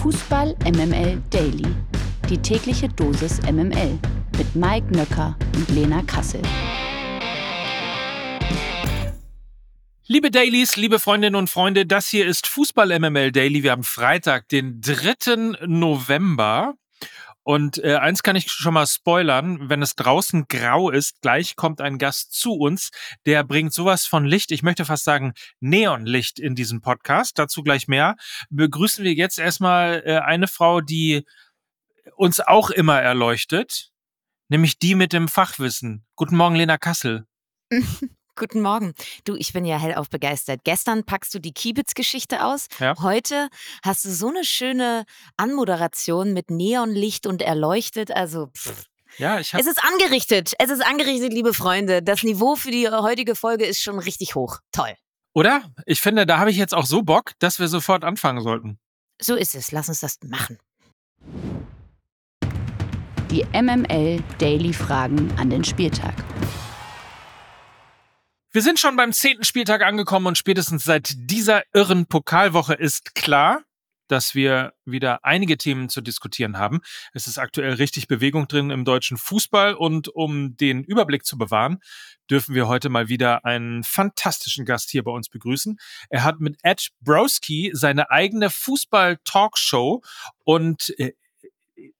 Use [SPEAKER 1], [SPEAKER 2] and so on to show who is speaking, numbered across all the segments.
[SPEAKER 1] Fußball MML Daily. Die tägliche Dosis MML mit Mike Nöcker und Lena Kassel.
[SPEAKER 2] Liebe Dailies, liebe Freundinnen und Freunde, das hier ist Fußball MML Daily. Wir haben Freitag, den 3. November. Und äh, eins kann ich schon mal spoilern, wenn es draußen grau ist, gleich kommt ein Gast zu uns, der bringt sowas von Licht, ich möchte fast sagen Neonlicht in diesen Podcast, dazu gleich mehr. Begrüßen wir jetzt erstmal äh, eine Frau, die uns auch immer erleuchtet, nämlich die mit dem Fachwissen. Guten Morgen, Lena Kassel.
[SPEAKER 3] Guten Morgen. Du, ich bin ja hellauf begeistert. Gestern packst du die Kiebitz-Geschichte aus.
[SPEAKER 2] Ja.
[SPEAKER 3] Heute hast du so eine schöne Anmoderation mit Neonlicht und erleuchtet. Also, pff.
[SPEAKER 2] Ja, ich habe
[SPEAKER 3] es ist angerichtet. Es ist angerichtet, liebe Freunde. Das Niveau für die heutige Folge ist schon richtig hoch. Toll.
[SPEAKER 2] oder? Ich finde, da habe ich jetzt auch so Bock, dass wir sofort anfangen sollten.
[SPEAKER 3] So ist es. Lass uns das machen.
[SPEAKER 1] Die MML Daily Fragen an den Spieltag.
[SPEAKER 2] Wir sind schon beim zehnten Spieltag angekommen und spätestens seit dieser irren Pokalwoche ist klar, dass wir wieder einige Themen zu diskutieren haben. Es ist aktuell richtig Bewegung drin im deutschen Fußball und um den Überblick zu bewahren, dürfen wir heute mal wieder einen fantastischen Gast hier bei uns begrüßen. Er hat mit Ed Browski seine eigene Fußball-Talkshow und äh,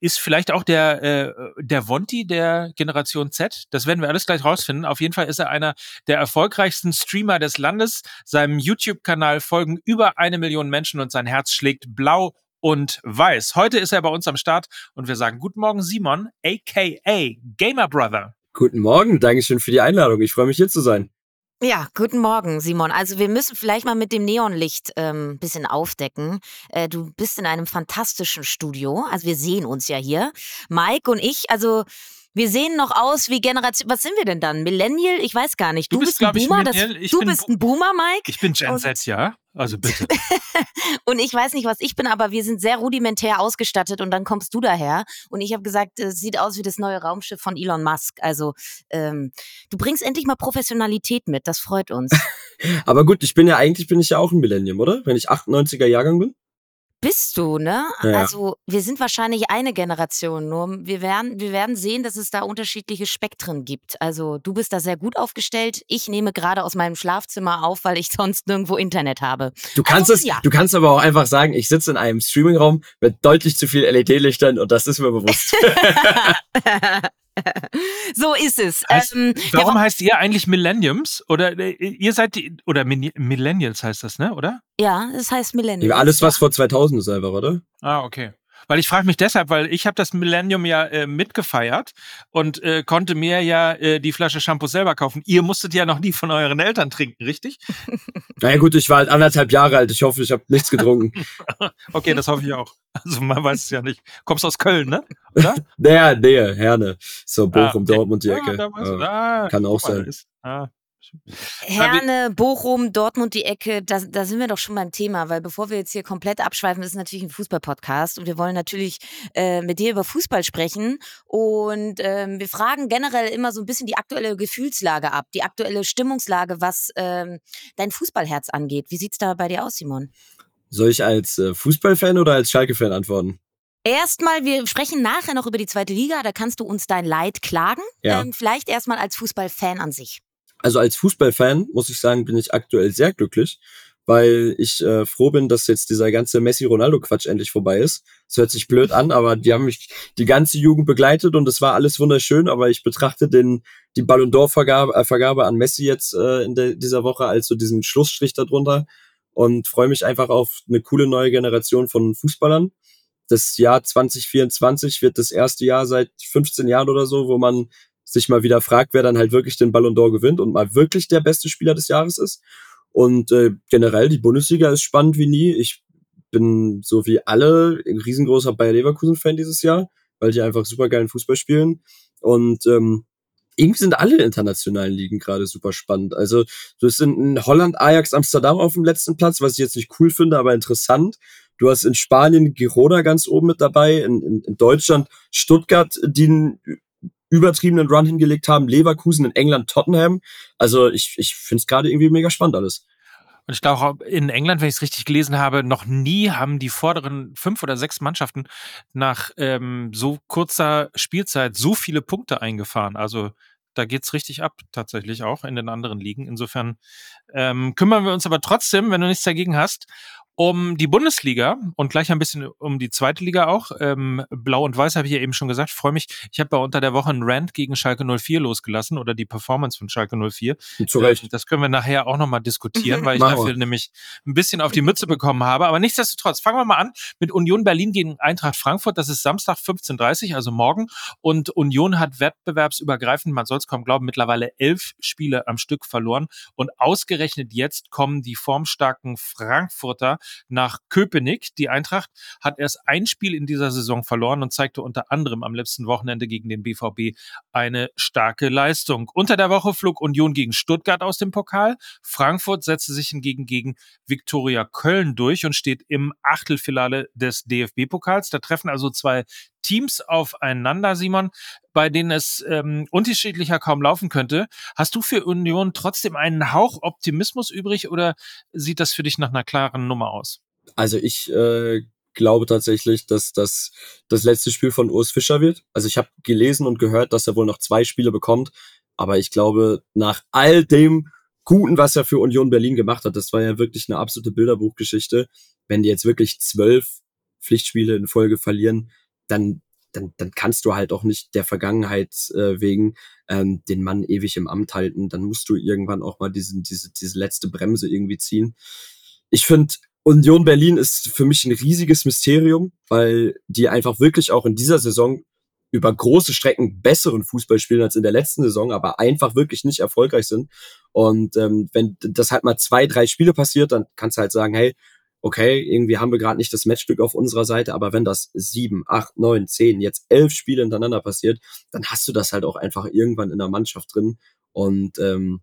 [SPEAKER 2] ist vielleicht auch der, äh, der Vonti der Generation Z. Das werden wir alles gleich rausfinden. Auf jeden Fall ist er einer der erfolgreichsten Streamer des Landes. Seinem YouTube-Kanal folgen über eine Million Menschen und sein Herz schlägt blau und weiß. Heute ist er bei uns am Start und wir sagen Guten Morgen, Simon, aka Gamer Brother.
[SPEAKER 4] Guten Morgen, Dankeschön für die Einladung. Ich freue mich hier zu sein.
[SPEAKER 3] Ja, guten Morgen, Simon. Also wir müssen vielleicht mal mit dem Neonlicht ein ähm, bisschen aufdecken. Äh, du bist in einem fantastischen Studio. Also wir sehen uns ja hier. Mike und ich, also wir sehen noch aus wie Generation. Was sind wir denn dann? Millennial? Ich weiß gar nicht. Du,
[SPEAKER 2] Du bist,
[SPEAKER 3] bist, ein
[SPEAKER 2] glaub ich,
[SPEAKER 3] Boomer. Das, du
[SPEAKER 2] bin
[SPEAKER 3] bist ein Boomer, Mike.
[SPEAKER 2] Ich bin Gen Z, ja? Also bitte.
[SPEAKER 3] Und ich weiß nicht, was ich bin, aber wir sind sehr rudimentär ausgestattet und dann kommst du daher. Und ich habe gesagt, es sieht aus wie das neue Raumschiff von Elon Musk. Also ähm, du bringst endlich mal Professionalität mit. Das freut uns.
[SPEAKER 4] Aber gut, ich bin ja eigentlich bin ich ja auch ein Millennium, oder? Wenn ich 98er Jahrgang bin.
[SPEAKER 3] Bist du, ne?
[SPEAKER 4] Ja.
[SPEAKER 3] Also wir sind wahrscheinlich eine Generation, nur wir werden, wir werden sehen, dass es da unterschiedliche Spektren gibt. Also du bist da sehr gut aufgestellt. Ich nehme gerade aus meinem Schlafzimmer auf, weil ich sonst nirgendwo Internet habe.
[SPEAKER 4] Du kannst
[SPEAKER 3] Also,
[SPEAKER 4] es,
[SPEAKER 3] ja.
[SPEAKER 4] du kannst aber auch einfach sagen, ich sitze in einem Streamingraum mit deutlich zu viel LED-Lichtern und das ist mir bewusst.
[SPEAKER 3] so ist es.
[SPEAKER 2] Heißt-
[SPEAKER 3] ähm,
[SPEAKER 2] Warum
[SPEAKER 3] ja,
[SPEAKER 2] heißt ihr eigentlich Millenniums? Oder äh, ihr seid die, oder Min- Millennials heißt das, ne? Oder?
[SPEAKER 3] ja, es heißt Millennium.
[SPEAKER 4] Alles, was vor 2000 ist einfach, oder?
[SPEAKER 2] Ah, okay. Weil ich frage mich deshalb, weil ich habe das Millennium ja äh, mitgefeiert und äh, konnte mir ja äh, die Flasche Shampoo selber kaufen. Ihr musstet ja noch nie von euren Eltern trinken, richtig?
[SPEAKER 4] Naja gut, ich war halt anderthalb Jahre alt. Ich hoffe, ich habe nichts getrunken.
[SPEAKER 2] Okay, das hoffe ich auch. Also man weiß es ja nicht. Kommst aus Köln, ne? Oder?
[SPEAKER 4] naja, Nähe, Herne. So, Bochum,
[SPEAKER 2] Ah, okay.
[SPEAKER 4] Dortmund, die
[SPEAKER 2] Ah,
[SPEAKER 4] Ecke. Ja.
[SPEAKER 2] Ah,
[SPEAKER 4] kann auch sein.
[SPEAKER 2] Ist, ah.
[SPEAKER 3] Herne, Bochum, Dortmund, die Ecke, da, da sind wir doch schon beim Thema, weil bevor wir jetzt hier komplett abschweifen, ist es natürlich ein Fußball-Podcast und wir wollen natürlich äh, mit dir über Fußball sprechen und ähm, wir fragen generell immer so ein bisschen die aktuelle Gefühlslage ab, die aktuelle Stimmungslage, was ähm, dein Fußballherz angeht. Wie sieht's da bei dir aus, Simon?
[SPEAKER 4] Soll ich als äh, Fußballfan oder als Schalke-Fan antworten?
[SPEAKER 3] Erstmal, wir sprechen nachher noch über die zweite Liga, da kannst du uns dein Leid klagen.
[SPEAKER 4] Ja.
[SPEAKER 3] Ähm, vielleicht erstmal als Fußballfan an sich.
[SPEAKER 4] Also als Fußballfan muss ich sagen, bin ich aktuell sehr glücklich, weil ich äh, froh bin, dass jetzt dieser ganze Messi-Ronaldo-Quatsch endlich vorbei ist. Es hört sich blöd an, aber die haben mich die ganze Jugend begleitet und es war alles wunderschön, aber ich betrachte den die Ballon d'Or-Vergabe äh, Vergabe an Messi jetzt äh, in der, dieser Woche als so diesen Schlussstrich darunter und freue mich einfach auf eine coole neue Generation von Fußballern. Das Jahr 2024 wird das erste Jahr seit 15 Jahren oder so, wo man sich mal wieder fragt, wer dann halt wirklich den Ballon d'Or gewinnt und mal wirklich der beste Spieler des Jahres ist. Und äh, generell, die Bundesliga ist spannend wie nie. Ich bin so wie alle ein riesengroßer Bayer Leverkusen-Fan dieses Jahr, weil die einfach super geilen Fußball spielen. Und ähm, irgendwie sind alle internationalen Ligen gerade super spannend. Also du hast in, Holland Ajax Amsterdam auf dem letzten Platz, was ich jetzt nicht cool finde, aber interessant. Du hast in Spanien Girona ganz oben mit dabei, in, in, in Deutschland Stuttgart, die einen übertriebenen Run hingelegt haben, Leverkusen in England, Tottenham. Also ich, ich finde es gerade irgendwie mega spannend alles.
[SPEAKER 2] Und ich glaube in England, wenn ich es richtig gelesen habe, noch nie haben die vorderen fünf oder sechs Mannschaften nach ähm, so kurzer Spielzeit so viele Punkte eingefahren. Also da geht's richtig ab, tatsächlich auch in den anderen Ligen. Insofern ähm, kümmern wir uns aber trotzdem, wenn du nichts dagegen hast, um die Bundesliga und gleich ein bisschen um die zweite Liga auch. Ähm, Blau und Weiß habe ich ja eben schon gesagt. Ich freue mich. Ich habe da unter der Woche einen Rant gegen Schalke 04 losgelassen oder die Performance von Schalke 04.
[SPEAKER 4] Zu Recht.
[SPEAKER 2] Ähm, das können wir nachher auch nochmal diskutieren, weil ich dafür nämlich ein bisschen auf die Mütze bekommen habe. Aber nichtsdestotrotz, fangen wir mal an mit Union Berlin gegen Eintracht Frankfurt. Das ist Samstag 15.30 also morgen. Und Union hat wettbewerbsübergreifend, man soll es kaum glauben, mittlerweile elf Spiele am Stück verloren. Und ausgerechnet jetzt kommen die formstarken Frankfurter nach Köpenick. Die Eintracht hat erst ein Spiel in dieser Saison verloren und zeigte unter anderem am letzten Wochenende gegen den BVB eine starke Leistung. Unter der Woche flog Union gegen Stuttgart aus dem Pokal. Frankfurt setzte sich hingegen gegen Viktoria Köln durch und steht im Achtelfinale des DFB-Pokals. Da treffen also zwei Teams aufeinander, Simon, bei denen es ähm, unterschiedlicher kaum laufen könnte. Hast du für Union trotzdem einen Hauch Optimismus übrig oder sieht das für dich nach einer klaren Nummer aus?
[SPEAKER 4] Also ich äh, glaube tatsächlich, dass das das letzte Spiel von Urs Fischer wird. Also ich habe gelesen und gehört, dass er wohl noch zwei Spiele bekommt. Aber ich glaube, nach all dem Guten, was er für Union Berlin gemacht hat, das war ja wirklich eine absolute Bilderbuchgeschichte. Wenn die jetzt wirklich zwölf Pflichtspiele in Folge verlieren, dann, dann, dann kannst du halt auch nicht der Vergangenheit äh, wegen ähm, den Mann ewig im Amt halten. Dann musst du irgendwann auch mal diesen, diese, diese letzte Bremse irgendwie ziehen. Ich finde, Union Berlin ist für mich ein riesiges Mysterium, weil die einfach wirklich auch in dieser Saison über große Strecken besseren Fußball spielen als in der letzten Saison, aber einfach wirklich nicht erfolgreich sind. Und ähm, wenn das halt mal zwei, drei Spiele passiert, dann kannst du halt sagen, hey, okay, irgendwie haben wir gerade nicht das Matchstück auf unserer Seite, aber wenn das sieben, acht, neun, zehn, jetzt elf Spiele hintereinander passiert, dann hast du das halt auch einfach irgendwann in der Mannschaft drin. Und ähm,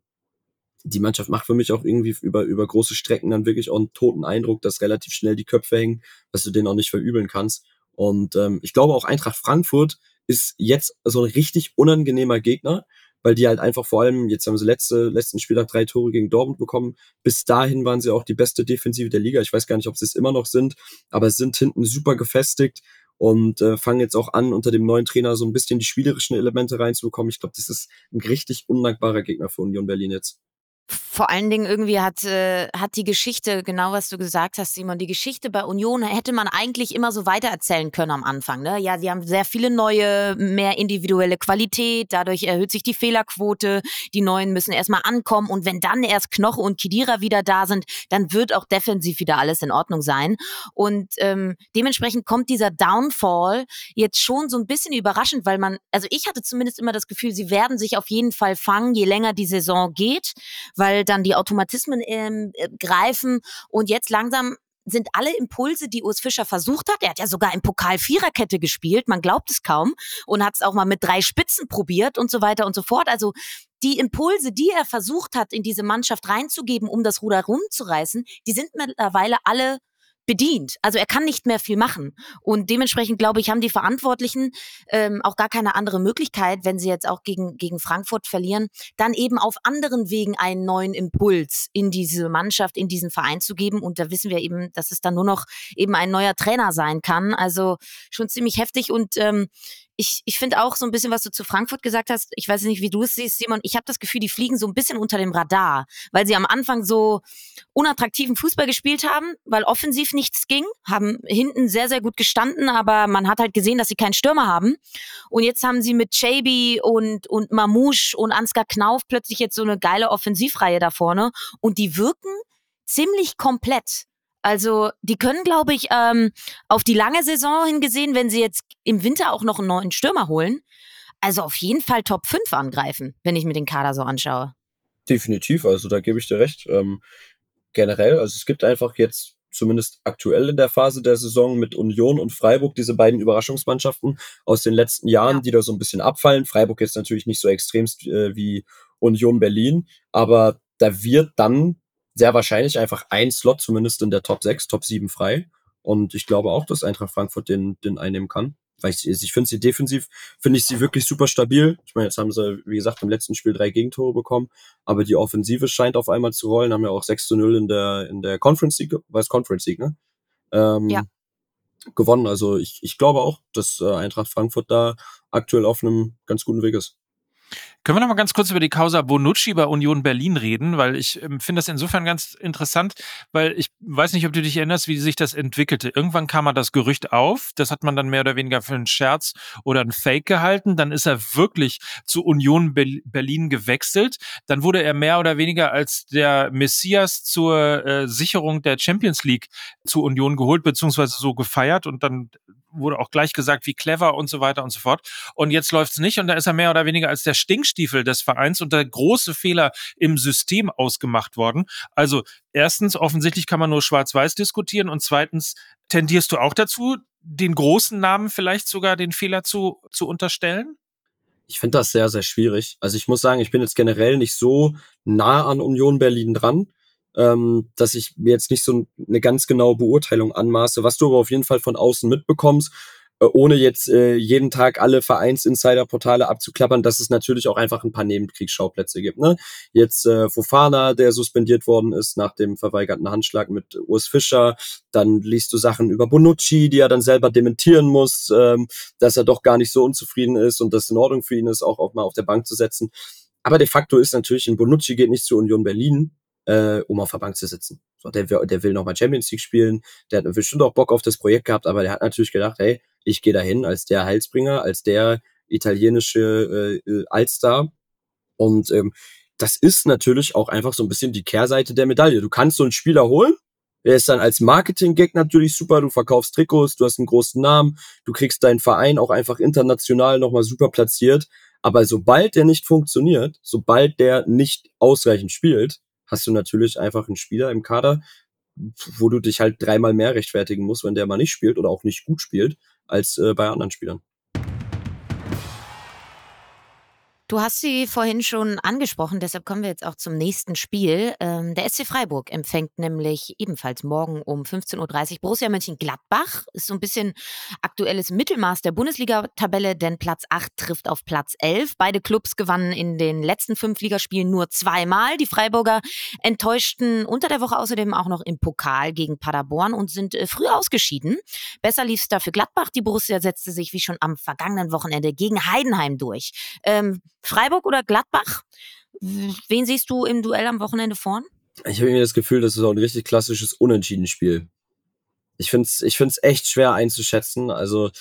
[SPEAKER 4] die Mannschaft macht für mich auch irgendwie über, über große Strecken dann wirklich auch einen toten Eindruck, dass relativ schnell die Köpfe hängen, dass du denen auch nicht verübeln kannst. Und ähm, ich glaube auch Eintracht Frankfurt ist jetzt so ein richtig unangenehmer Gegner, weil die halt einfach vor allem, jetzt haben sie letzte, letzten Spieltag drei Tore gegen Dortmund bekommen. Bis dahin waren sie auch die beste Defensive der Liga. Ich weiß gar nicht, ob sie es immer noch sind, aber sind hinten super gefestigt und äh, fangen jetzt auch an, unter dem neuen Trainer so ein bisschen die spielerischen Elemente reinzubekommen. Ich glaube, das ist ein richtig undankbarer Gegner für Union Berlin jetzt
[SPEAKER 3] vor allen Dingen irgendwie hat, äh, hat die Geschichte, genau was du gesagt hast, Simon, die Geschichte bei Union hätte man eigentlich immer so weitererzählen können am Anfang. Ne? Ja, sie haben sehr viele neue, mehr individuelle Qualität, dadurch erhöht sich die Fehlerquote, die Neuen müssen erstmal ankommen und wenn dann erst Knoche und Kidira wieder da sind, dann wird auch defensiv wieder alles in Ordnung sein. Und ähm, dementsprechend kommt dieser Downfall jetzt schon so ein bisschen überraschend, weil man, also ich hatte zumindest immer das Gefühl, sie werden sich auf jeden Fall fangen, je länger die Saison geht, weil dann die Automatismen ähm, äh, greifen und jetzt langsam sind alle Impulse, die Urs Fischer versucht hat. Er hat ja sogar im Pokal Viererkette gespielt, man glaubt es kaum, und hat es auch mal mit drei Spitzen probiert und so weiter und so fort. Also die Impulse, die er versucht hat, in diese Mannschaft reinzugeben, um das Ruder rumzureißen, die sind mittlerweile alle bedient. Also er kann nicht mehr viel machen. Und dementsprechend, glaube ich, haben die Verantwortlichen ähm, auch gar keine andere Möglichkeit, wenn sie jetzt auch gegen, gegen Frankfurt verlieren, dann eben auf anderen Wegen einen neuen Impuls in diese Mannschaft, in diesen Verein zu geben. Und da wissen wir eben, dass es dann nur noch eben ein neuer Trainer sein kann. Also schon ziemlich heftig. Und ähm, ich, ich finde auch so ein bisschen, was du zu Frankfurt gesagt hast, ich weiß nicht, wie du es siehst, Simon, ich habe das Gefühl, die fliegen so ein bisschen unter dem Radar, weil sie am Anfang so unattraktiven Fußball gespielt haben, weil offensiv nichts ging, haben hinten sehr, sehr gut gestanden, aber man hat halt gesehen, dass sie keinen Stürmer haben. Und jetzt haben sie mit Chaby und, und Mamouche und Ansgar Knauf plötzlich jetzt so eine geile Offensivreihe da vorne und die wirken ziemlich komplett. Also die können, glaube ich, ähm, auf die lange Saison hingesehen, wenn sie jetzt im Winter auch noch einen neuen Stürmer holen, also auf jeden Fall Top 5 angreifen, wenn ich mir den Kader so anschaue.
[SPEAKER 4] Definitiv, also da gebe ich dir recht. Ähm, generell, also es gibt einfach jetzt zumindest aktuell in der Phase der Saison mit Union und Freiburg diese beiden Überraschungsmannschaften aus den letzten Jahren, ja. die da so ein bisschen abfallen. Freiburg jetzt natürlich nicht so extremst äh, wie Union Berlin, aber da wird dann sehr wahrscheinlich einfach ein Slot zumindest in der Top 6, Top 7 frei. Und ich glaube auch, dass Eintracht Frankfurt den, den einnehmen kann. weil ich, ich finde sie defensiv, finde ich sie wirklich super stabil. Ich meine, jetzt haben sie, wie gesagt, im letzten Spiel drei Gegentore bekommen, aber die Offensive scheint auf einmal zu rollen, haben ja auch 6 zu 0 in der, in der Conference League, war es Conference League, ne? Ähm, ja. Gewonnen. Also ich, ich glaube auch, dass äh, Eintracht Frankfurt da aktuell auf einem ganz guten Weg ist.
[SPEAKER 2] Können wir noch mal ganz kurz über die Causa Bonucci bei Union Berlin reden, weil ich ähm, finde das insofern ganz interessant, weil ich weiß nicht, ob du dich erinnerst, wie sich das entwickelte. Irgendwann kam mal das Gerücht auf, das hat man dann mehr oder weniger für einen Scherz oder einen Fake gehalten, dann ist er wirklich zu Union Be Berlin gewechselt, dann wurde er mehr oder weniger als der Messias zur äh, Sicherung der Champions League zu Union geholt, beziehungsweise so gefeiert. Und dann wurde auch gleich gesagt, wie clever und so weiter und so fort. Und jetzt läuft's nicht und da ist er mehr oder weniger als der Stinkstiefel des Vereins und der große Fehler im System ausgemacht worden. Also erstens, offensichtlich kann man nur schwarz-weiß diskutieren und zweitens, tendierst du auch dazu, den großen Namen vielleicht sogar den Fehler zu, zu unterstellen?
[SPEAKER 4] Ich finde das sehr, sehr schwierig. Also ich muss sagen, ich bin jetzt generell nicht so nah an Union Berlin dran ähm, dass ich mir jetzt nicht so eine ganz genaue Beurteilung anmaße. Was du aber auf jeden Fall von außen mitbekommst, äh, ohne jetzt äh, jeden Tag alle Vereinsinsider-Portale abzuklappern, dass es natürlich auch einfach ein paar Nebenkriegsschauplätze gibt. Ne? Jetzt äh, Fofana, der suspendiert worden ist nach dem verweigerten Handschlag mit Urs Fischer. Dann liest du Sachen über Bonucci, die er dann selber dementieren muss, ähm, dass er doch gar nicht so unzufrieden ist und das in Ordnung für ihn ist, auch, auch mal auf der Bank zu setzen. Aber de facto ist natürlich, ein Bonucci geht nicht zur Union Berlin, äh, um auf der Bank zu sitzen. So, der, der will nochmal Champions League spielen, der hat bestimmt auch Bock auf das Projekt gehabt, aber der hat natürlich gedacht, hey, ich gehe dahin als der Heilsbringer, als der italienische äh, äh, Allstar. Und ähm, das ist natürlich auch einfach so ein bisschen die Kehrseite der Medaille. Du kannst so einen Spieler holen, der ist dann als Marketing-Gag natürlich super. Du verkaufst Trikots, du hast einen großen Namen, du kriegst deinen Verein auch einfach international nochmal super platziert. Aber sobald der nicht funktioniert, sobald der nicht ausreichend spielt, hast du natürlich einfach einen Spieler im Kader, wo du dich halt dreimal mehr rechtfertigen musst, wenn der mal nicht spielt oder auch nicht gut spielt, als äh, bei anderen Spielern.
[SPEAKER 3] Du hast sie vorhin schon angesprochen, deshalb kommen wir jetzt auch zum nächsten Spiel. Ähm, der SC Freiburg empfängt nämlich ebenfalls morgen um 15.30 Uhr Borussia Mönchengladbach. Ist so ein bisschen aktuelles Mittelmaß der Bundesliga-Tabelle, denn Platz 8 trifft auf Platz 11. Beide Clubs gewannen in den letzten fünf Ligaspielen nur zweimal. Die Freiburger enttäuschten unter der Woche außerdem auch noch im Pokal gegen Paderborn und sind äh, früh ausgeschieden. Besser lief es dafür Gladbach. Die Borussia setzte sich wie schon am vergangenen Wochenende gegen Heidenheim durch. Ähm, Freiburg oder Gladbach? Wen siehst du im Duell am Wochenende vorn?
[SPEAKER 4] Ich habe mir das Gefühl, das ist auch ein richtig klassisches Unentschieden-Spiel. Ich finde es ich find's echt schwer einzuschätzen. Also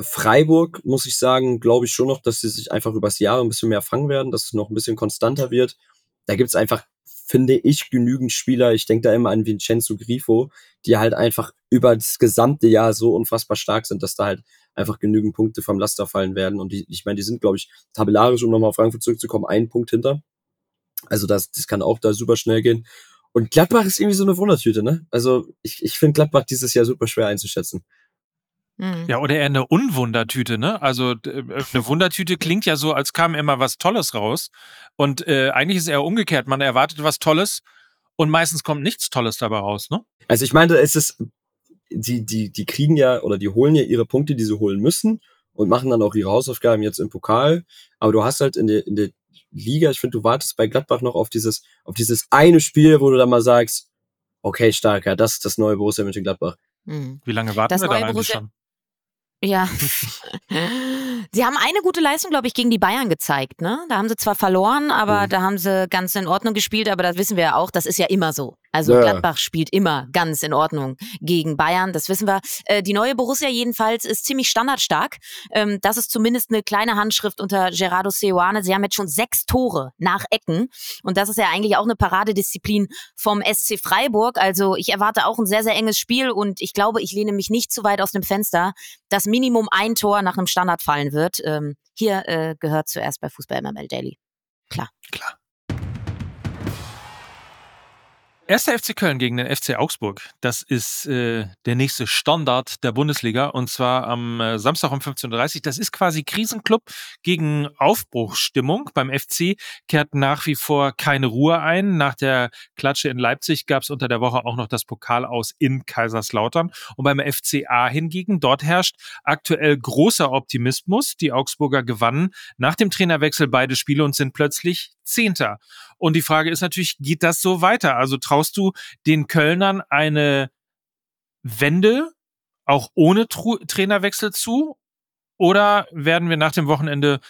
[SPEAKER 4] Freiburg, muss ich sagen, glaube ich schon noch, dass sie sich einfach übers Jahr ein bisschen mehr fangen werden, dass es noch ein bisschen konstanter wird. Da gibt es einfach, finde ich, genügend Spieler. Ich denke da immer an Vincenzo Grifo, die halt einfach über das gesamte Jahr so unfassbar stark sind, dass da halt einfach genügend Punkte vom Laster fallen werden. Und die, ich meine, die sind, glaube ich, tabellarisch, um nochmal auf Frankfurt zurückzukommen, einen Punkt hinter. Also das, das kann auch da super schnell gehen. Und Gladbach ist irgendwie so eine Wundertüte, ne? Also ich, ich finde Gladbach dieses Jahr super schwer einzuschätzen.
[SPEAKER 2] Mhm. Ja, oder eher eine Unwundertüte, ne? Also äh, eine Wundertüte klingt ja so, als kam immer was Tolles raus. Und äh, eigentlich ist es eher umgekehrt. Man erwartet was Tolles und meistens kommt nichts Tolles dabei raus, ne?
[SPEAKER 4] Also ich meine, es ist die, die, die kriegen ja oder die holen ja ihre Punkte, die sie holen müssen und machen dann auch ihre Hausaufgaben jetzt im Pokal. Aber du hast halt in der, in der Liga, ich finde, du wartest bei Gladbach noch auf dieses, auf dieses eine Spiel, wo du dann mal sagst, okay, stark, ja, das ist das neue Borussia Mönchengladbach.
[SPEAKER 2] Mhm. Wie lange warten das wir da eigentlich Borussia schon?
[SPEAKER 3] Ja. sie haben eine gute Leistung, glaube ich, gegen die Bayern gezeigt. Ne? Da haben sie zwar verloren, aber mhm. da haben sie ganz in Ordnung gespielt. Aber das wissen wir ja auch, das ist ja immer so. Also ja. Gladbach spielt immer ganz in Ordnung gegen Bayern, das wissen wir. Äh, die neue Borussia jedenfalls ist ziemlich standardstark. Ähm, das ist zumindest eine kleine Handschrift unter Gerardo Seoane. Sie haben jetzt schon sechs Tore nach Ecken. Und das ist ja eigentlich auch eine Paradedisziplin vom SC Freiburg. Also ich erwarte auch ein sehr, sehr enges Spiel und ich glaube, ich lehne mich nicht zu weit aus dem Fenster, dass Minimum ein Tor nach einem Standard fallen wird. Ähm, hier äh, gehört zuerst bei Fußball MML Daily. Klar.
[SPEAKER 2] Klar. Erster FC Köln gegen den FC Augsburg. Das ist äh, der nächste Standard der Bundesliga und zwar am äh, Samstag um 15.30 Uhr. Das ist quasi Krisenclub gegen Aufbruchsstimmung. Beim FC kehrt nach wie vor keine Ruhe ein. Nach der Klatsche in Leipzig gab es unter der Woche auch noch das Pokal aus in Kaiserslautern. Und beim FCA hingegen, dort herrscht aktuell großer Optimismus. Die Augsburger gewannen nach dem Trainerwechsel beide Spiele und sind plötzlich Zehnter. Und die Frage ist natürlich, geht das so weiter? Also traust du den Kölnern eine Wende auch ohne Tru Trainerwechsel zu? Oder werden wir nach dem Wochenende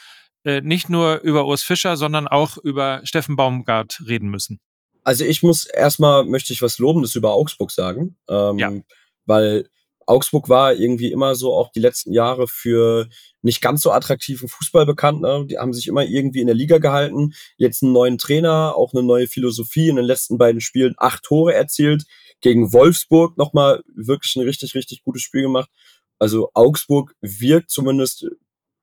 [SPEAKER 2] äh, nicht nur über Urs Fischer, sondern auch über Steffen Baumgart reden müssen?
[SPEAKER 4] Also ich muss erstmal, möchte ich was Lobendes über Augsburg sagen, ähm, ja. weil Augsburg war irgendwie immer so auch die letzten Jahre für nicht ganz so attraktiven Fußball bekannt. Ne? Die haben sich immer irgendwie in der Liga gehalten. Jetzt einen neuen Trainer, auch eine neue Philosophie. In den letzten beiden Spielen acht Tore erzielt. Gegen Wolfsburg nochmal wirklich ein richtig, richtig gutes Spiel gemacht. Also Augsburg wirkt zumindest,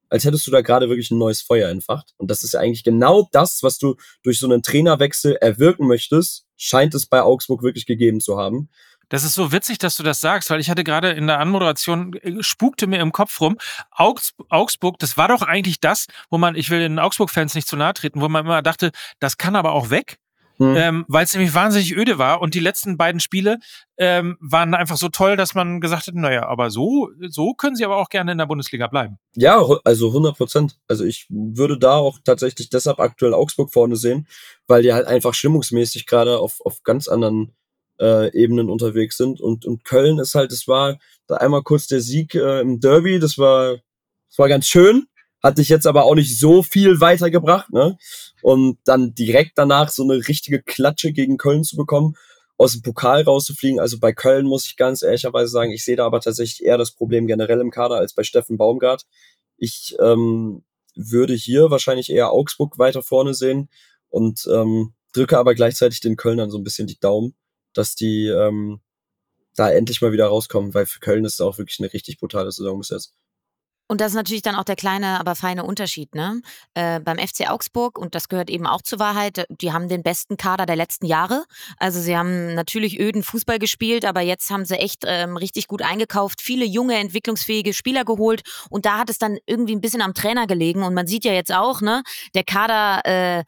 [SPEAKER 4] als hättest du da gerade wirklich ein neues Feuer entfacht. Und das ist ja eigentlich genau das, was du durch so einen Trainerwechsel erwirken möchtest, scheint es bei Augsburg wirklich gegeben zu haben.
[SPEAKER 2] Das ist so witzig, dass du das sagst, weil ich hatte gerade in der Anmoderation, äh, spukte mir im Kopf rum, Augs Augsburg, das war doch eigentlich das, wo man, ich will den Augsburg-Fans nicht zu nahe treten, wo man immer dachte, das kann aber auch weg. Hm. Ähm, weil es nämlich wahnsinnig öde war und die letzten beiden Spiele ähm, waren einfach so toll, dass man gesagt hat, naja, aber so, so können sie aber auch gerne in der Bundesliga bleiben.
[SPEAKER 4] Ja, also 100 Prozent. Also ich würde da auch tatsächlich deshalb aktuell Augsburg vorne sehen, weil die halt einfach stimmungsmäßig gerade auf, auf ganz anderen äh, Ebenen unterwegs sind. Und, und Köln ist halt, es war da einmal kurz der Sieg äh, im Derby, das war, das war ganz schön, hat dich jetzt aber auch nicht so viel weitergebracht, ne? Und dann direkt danach so eine richtige Klatsche gegen Köln zu bekommen, aus dem Pokal rauszufliegen. Also bei Köln muss ich ganz ehrlicherweise sagen, ich sehe da aber tatsächlich eher das Problem generell im Kader als bei Steffen Baumgart. Ich ähm, würde hier wahrscheinlich eher Augsburg weiter vorne sehen und ähm, drücke aber gleichzeitig den Kölnern so ein bisschen die Daumen, dass die ähm, da endlich mal wieder rauskommen, weil für Köln ist es auch wirklich eine richtig brutale Saison bis jetzt.
[SPEAKER 3] Und das ist natürlich dann auch der kleine, aber feine Unterschied. Ne? Äh, beim FC Augsburg, und das gehört eben auch zur Wahrheit, die haben den besten Kader der letzten Jahre. Also sie haben natürlich öden Fußball gespielt, aber jetzt haben sie echt ähm, richtig gut eingekauft, viele junge, entwicklungsfähige Spieler geholt. Und da hat es dann irgendwie ein bisschen am Trainer gelegen. Und man sieht ja jetzt auch, ne, der Kader. Äh,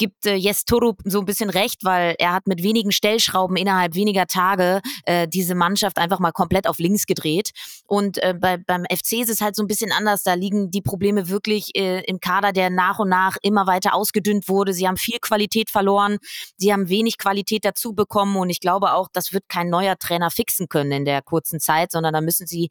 [SPEAKER 3] gibt äh, Jes Torup so ein bisschen recht, weil er hat mit wenigen Stellschrauben innerhalb weniger Tage äh, diese Mannschaft einfach mal komplett auf links gedreht. Und äh, bei, beim FC ist es halt so ein bisschen anders. Da liegen die Probleme wirklich äh, im Kader, der nach und nach immer weiter ausgedünnt wurde. Sie haben viel Qualität verloren. Sie haben wenig Qualität dazu bekommen. Und ich glaube auch, das wird kein neuer Trainer fixen können in der kurzen Zeit, sondern da müssen sie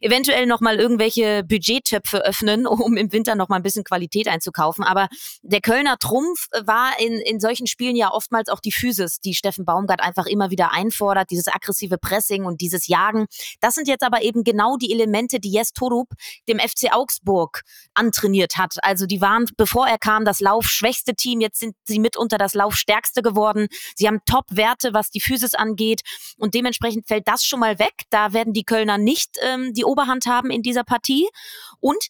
[SPEAKER 3] eventuell nochmal irgendwelche Budgettöpfe öffnen, um im Winter nochmal ein bisschen Qualität einzukaufen. Aber der Kölner Trumpf äh, war in, in solchen Spielen ja oftmals auch die Physis, die Steffen Baumgart einfach immer wieder einfordert, dieses aggressive Pressing und dieses Jagen. Das sind jetzt aber eben genau die Elemente, die Jes Torup dem FC Augsburg antrainiert hat. Also die waren, bevor er kam, das laufschwächste Team. Jetzt sind sie mitunter das laufstärkste geworden. Sie haben Top-Werte, was die Physis angeht. Und dementsprechend fällt das schon mal weg. Da werden die Kölner nicht ähm, die Oberhand haben in dieser Partie. Und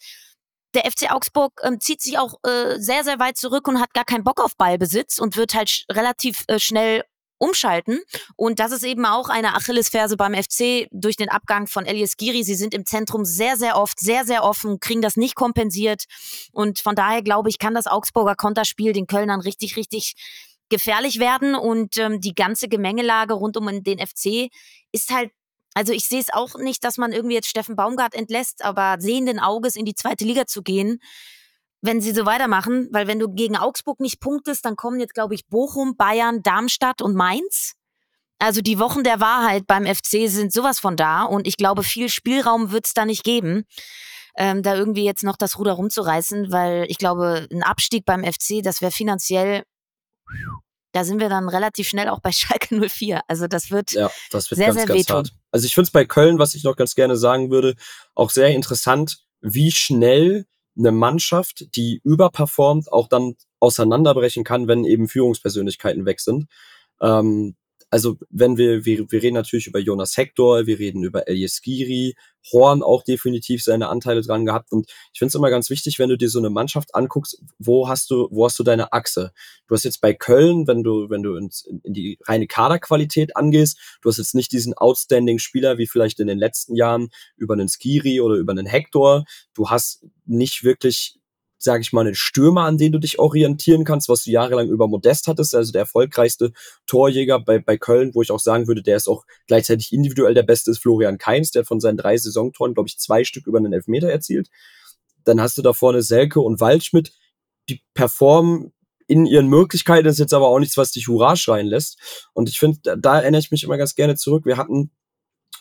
[SPEAKER 3] der FC Augsburg ähm, zieht sich auch äh, sehr, sehr weit zurück und hat gar keinen Bock auf Ballbesitz und wird halt relativ äh, schnell umschalten. Und das ist eben auch eine Achillesferse beim FC durch den Abgang von Elias Giri. Sie sind im Zentrum sehr, sehr oft, sehr, sehr offen, kriegen das nicht kompensiert. Und von daher glaube ich, kann das Augsburger Konterspiel den Kölnern richtig, richtig gefährlich werden. Und ähm, die ganze Gemengelage rund um den FC ist halt also ich sehe es auch nicht, dass man irgendwie jetzt Steffen Baumgart entlässt, aber sehenden Auges in die zweite Liga zu gehen, wenn sie so weitermachen, weil wenn du gegen Augsburg nicht punktest, dann kommen jetzt, glaube ich, Bochum, Bayern, Darmstadt und Mainz. Also die Wochen der Wahrheit beim FC sind sowas von da und ich glaube, viel Spielraum wird es da nicht geben, ähm, da irgendwie jetzt noch das Ruder rumzureißen, weil ich glaube, ein Abstieg beim FC, das wäre finanziell da sind wir dann relativ schnell auch bei Schalke 04. Also das wird, ja, das wird sehr, ganz, sehr wehtun.
[SPEAKER 4] Also ich finde es bei Köln, was ich noch ganz gerne sagen würde, auch sehr interessant, wie schnell eine Mannschaft, die überperformt, auch dann auseinanderbrechen kann, wenn eben Führungspersönlichkeiten weg sind. Ähm, also wenn wir, wir, wir reden natürlich über Jonas Hector, wir reden über Elias Giri, Horn auch definitiv seine Anteile dran gehabt. Und ich finde es immer ganz wichtig, wenn du dir so eine Mannschaft anguckst, wo hast du, wo hast du deine Achse? Du hast jetzt bei Köln, wenn du, wenn du ins, in die reine Kaderqualität angehst, du hast jetzt nicht diesen outstanding Spieler wie vielleicht in den letzten Jahren über einen Skiri oder über einen Hector. Du hast nicht wirklich sage ich mal, einen Stürmer, an den du dich orientieren kannst, was du jahrelang über Modest hattest, also der erfolgreichste Torjäger bei, bei Köln, wo ich auch sagen würde, der ist auch gleichzeitig individuell der Beste, ist Florian Kainz, der hat von seinen drei Saisontoren, glaube ich, zwei Stück über einen Elfmeter erzielt. Dann hast du da vorne Selke und Waldschmidt, die performen in ihren Möglichkeiten, ist jetzt aber auch nichts, was dich Hurra schreien lässt. Und ich finde, da, da erinnere ich mich immer ganz gerne zurück. Wir hatten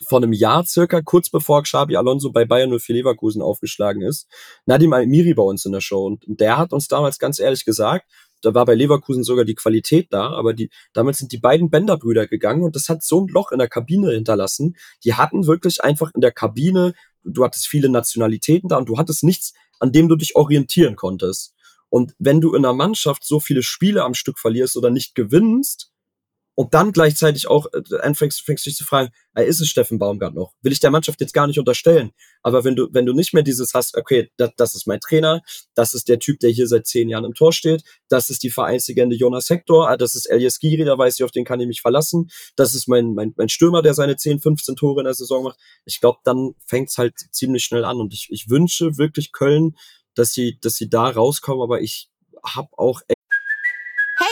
[SPEAKER 4] vor einem Jahr circa, kurz bevor Xabi Alonso bei Bayern 04 Leverkusen aufgeschlagen ist, Nadim Almiri bei uns in der Show. Und der hat uns damals ganz ehrlich gesagt, da war bei Leverkusen sogar die Qualität da, aber die, damals sind die beiden Bänderbrüder gegangen und das hat so ein Loch in der Kabine hinterlassen. Die hatten wirklich einfach in der Kabine, du hattest viele Nationalitäten da und du hattest nichts, an dem du dich orientieren konntest. Und wenn du in einer Mannschaft so viele Spiele am Stück verlierst oder nicht gewinnst, und dann gleichzeitig auch äh, anfängst, fängst dich zu fragen, ist es Steffen Baumgart noch? Will ich der Mannschaft jetzt gar nicht unterstellen. Aber wenn du, wenn du nicht mehr dieses hast, okay, das, das ist mein Trainer, das ist der Typ, der hier seit zehn Jahren im Tor steht, das ist die Vereinslegende Jonas Hector, ah, das ist Elias Giri, da weiß ich, auf den kann ich mich verlassen, das ist mein, mein, mein Stürmer, der seine 10, 15 Tore in der Saison macht. Ich glaube, dann fängt's halt ziemlich schnell an. Und ich, ich wünsche wirklich Köln, dass sie, dass sie da rauskommen, aber ich habe auch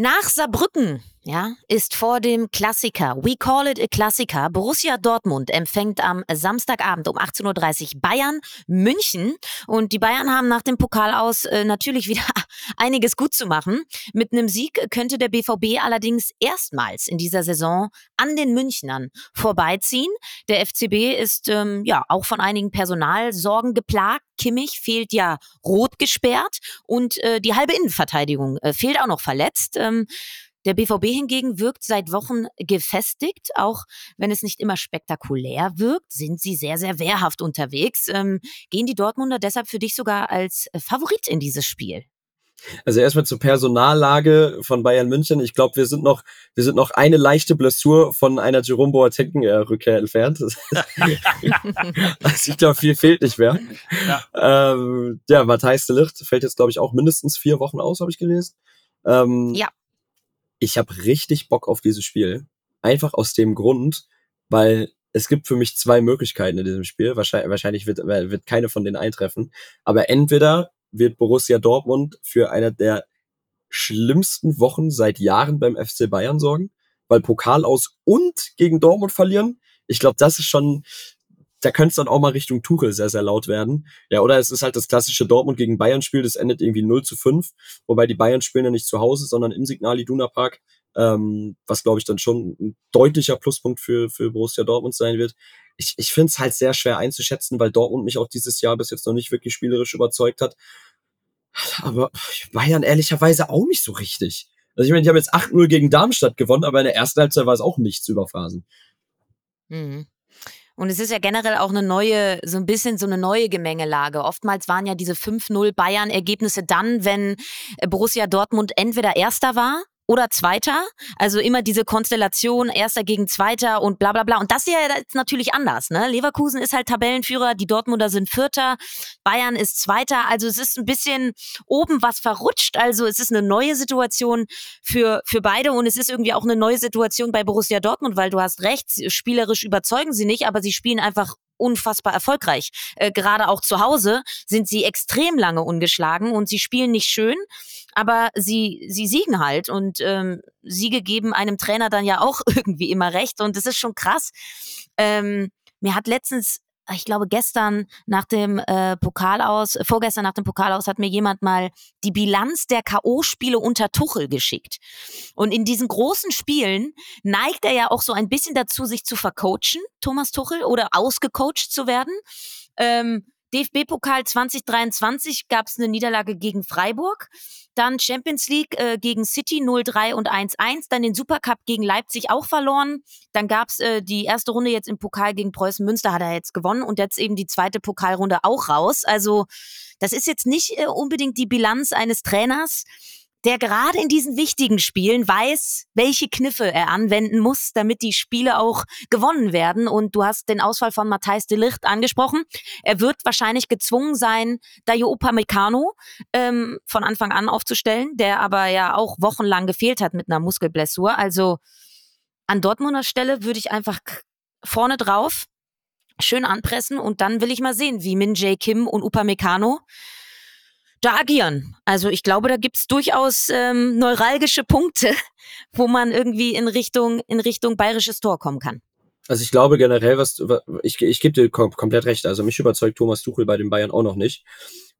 [SPEAKER 3] Nach Saarbrücken ja, ist vor dem Klassiker, we call it a Klassiker, Borussia Dortmund empfängt am Samstagabend um 18.30 Uhr Bayern München. Und die Bayern haben nach dem Pokal aus äh, natürlich wieder einiges gut zu machen. Mit einem Sieg könnte der BVB allerdings erstmals in dieser Saison an den Münchnern vorbeiziehen. Der FCB ist ähm, ja auch von einigen Personalsorgen geplagt. Kimmich fehlt ja rot gesperrt und äh, die halbe Innenverteidigung äh, fehlt auch noch verletzt. Ähm, der BVB hingegen wirkt seit Wochen gefestigt, auch wenn es nicht immer spektakulär wirkt, sind sie sehr, sehr wehrhaft unterwegs. Ähm, gehen die Dortmunder deshalb für dich sogar als Favorit in dieses Spiel?
[SPEAKER 4] Also erstmal zur Personallage von Bayern München. Ich glaube, wir sind noch, wir sind noch eine leichte Blessur von einer Jerome Boateng Rückkehr entfernt. also ich glaube, viel fehlt nicht mehr. Ja, ähm, ja Matthijs de Licht fällt jetzt, glaube ich, auch mindestens vier Wochen aus, habe ich gelesen. Ähm,
[SPEAKER 3] ja
[SPEAKER 4] ich habe richtig Bock auf dieses Spiel. Einfach aus dem Grund, weil es gibt für mich zwei Möglichkeiten in diesem Spiel. Wahrscheinlich, wahrscheinlich wird, wird keine von denen eintreffen. Aber entweder wird Borussia Dortmund für eine der schlimmsten Wochen seit Jahren beim FC Bayern sorgen, weil Pokal aus und gegen Dortmund verlieren. Ich glaube, das ist schon, da könnte es dann auch mal Richtung Tuchel sehr, sehr laut werden. Ja, oder es ist halt das klassische Dortmund gegen Bayern-Spiel, das endet irgendwie 0 zu 5, wobei die Bayern spielen ja nicht zu Hause, sondern im Signal Iduna Park, ähm, was glaube ich dann schon ein deutlicher Pluspunkt für, für Borussia Dortmund sein wird. Ich, ich finde es halt sehr schwer einzuschätzen, weil Dortmund mich auch dieses Jahr bis jetzt noch nicht wirklich spielerisch überzeugt hat. Aber Bayern ehrlicherweise auch nicht so richtig. Also ich meine, die haben jetzt 8-0 gegen Darmstadt gewonnen, aber in der ersten Halbzeit war es auch nichts über Phasen.
[SPEAKER 3] Mhm. Und es ist ja generell auch eine neue, so ein bisschen so eine neue Gemengelage. Oftmals waren ja diese 5-0 Bayern-Ergebnisse dann, wenn Borussia Dortmund entweder Erster war oder Zweiter. Also immer diese Konstellation Erster gegen Zweiter und bla bla bla. Und das ist ja jetzt natürlich anders. Ne? Leverkusen ist halt Tabellenführer, die Dortmunder sind Vierter, Bayern ist Zweiter. Also es ist ein bisschen oben was verrutscht. Also es ist eine neue Situation für, für beide und es ist irgendwie auch eine neue Situation bei Borussia Dortmund, weil du hast recht, spielerisch überzeugen sie nicht, aber sie spielen einfach unfassbar erfolgreich. Äh, Gerade auch zu Hause sind sie extrem lange ungeschlagen und sie spielen nicht schön, aber sie, sie siegen halt und ähm, Siege geben einem Trainer dann ja auch irgendwie immer recht und das ist schon krass. Ähm, mir hat letztens ich glaube, gestern nach dem äh, Pokal aus, äh, vorgestern nach dem Pokal aus hat mir jemand mal die Bilanz der K.O.-Spiele unter Tuchel geschickt. Und in diesen großen Spielen neigt er ja auch so ein bisschen dazu, sich zu vercoachen, Thomas Tuchel, oder ausgecoacht zu werden. Ähm, DFB-Pokal 2023 gab es eine Niederlage gegen Freiburg. Dann Champions League äh, gegen City 0-3 und 1-1. Dann den Supercup gegen Leipzig auch verloren. Dann gab es äh, die erste Runde jetzt im Pokal gegen Preußen Münster, hat er jetzt gewonnen. Und jetzt eben die zweite Pokalrunde auch raus. Also das ist jetzt nicht äh, unbedingt die Bilanz eines Trainers, der gerade in diesen wichtigen Spielen weiß, welche Kniffe er anwenden muss, damit die Spiele auch gewonnen werden. Und du hast den Ausfall von Matthijs de Licht angesprochen. Er wird wahrscheinlich gezwungen sein, Dayo Upamecano ähm, von Anfang an aufzustellen, der aber ja auch wochenlang gefehlt hat mit einer Muskelblessur. Also an Dortmunder Stelle würde ich einfach vorne drauf schön anpressen und dann will ich mal sehen, wie Min Jae Kim und Upamecano da agieren. Also ich glaube, da gibt's durchaus ähm, neuralgische Punkte, wo man irgendwie in Richtung, in Richtung bayerisches Tor kommen kann.
[SPEAKER 4] Also ich glaube generell, was ich, ich gebe dir kom komplett recht. Also mich überzeugt Thomas Tuchel bei den Bayern auch noch nicht.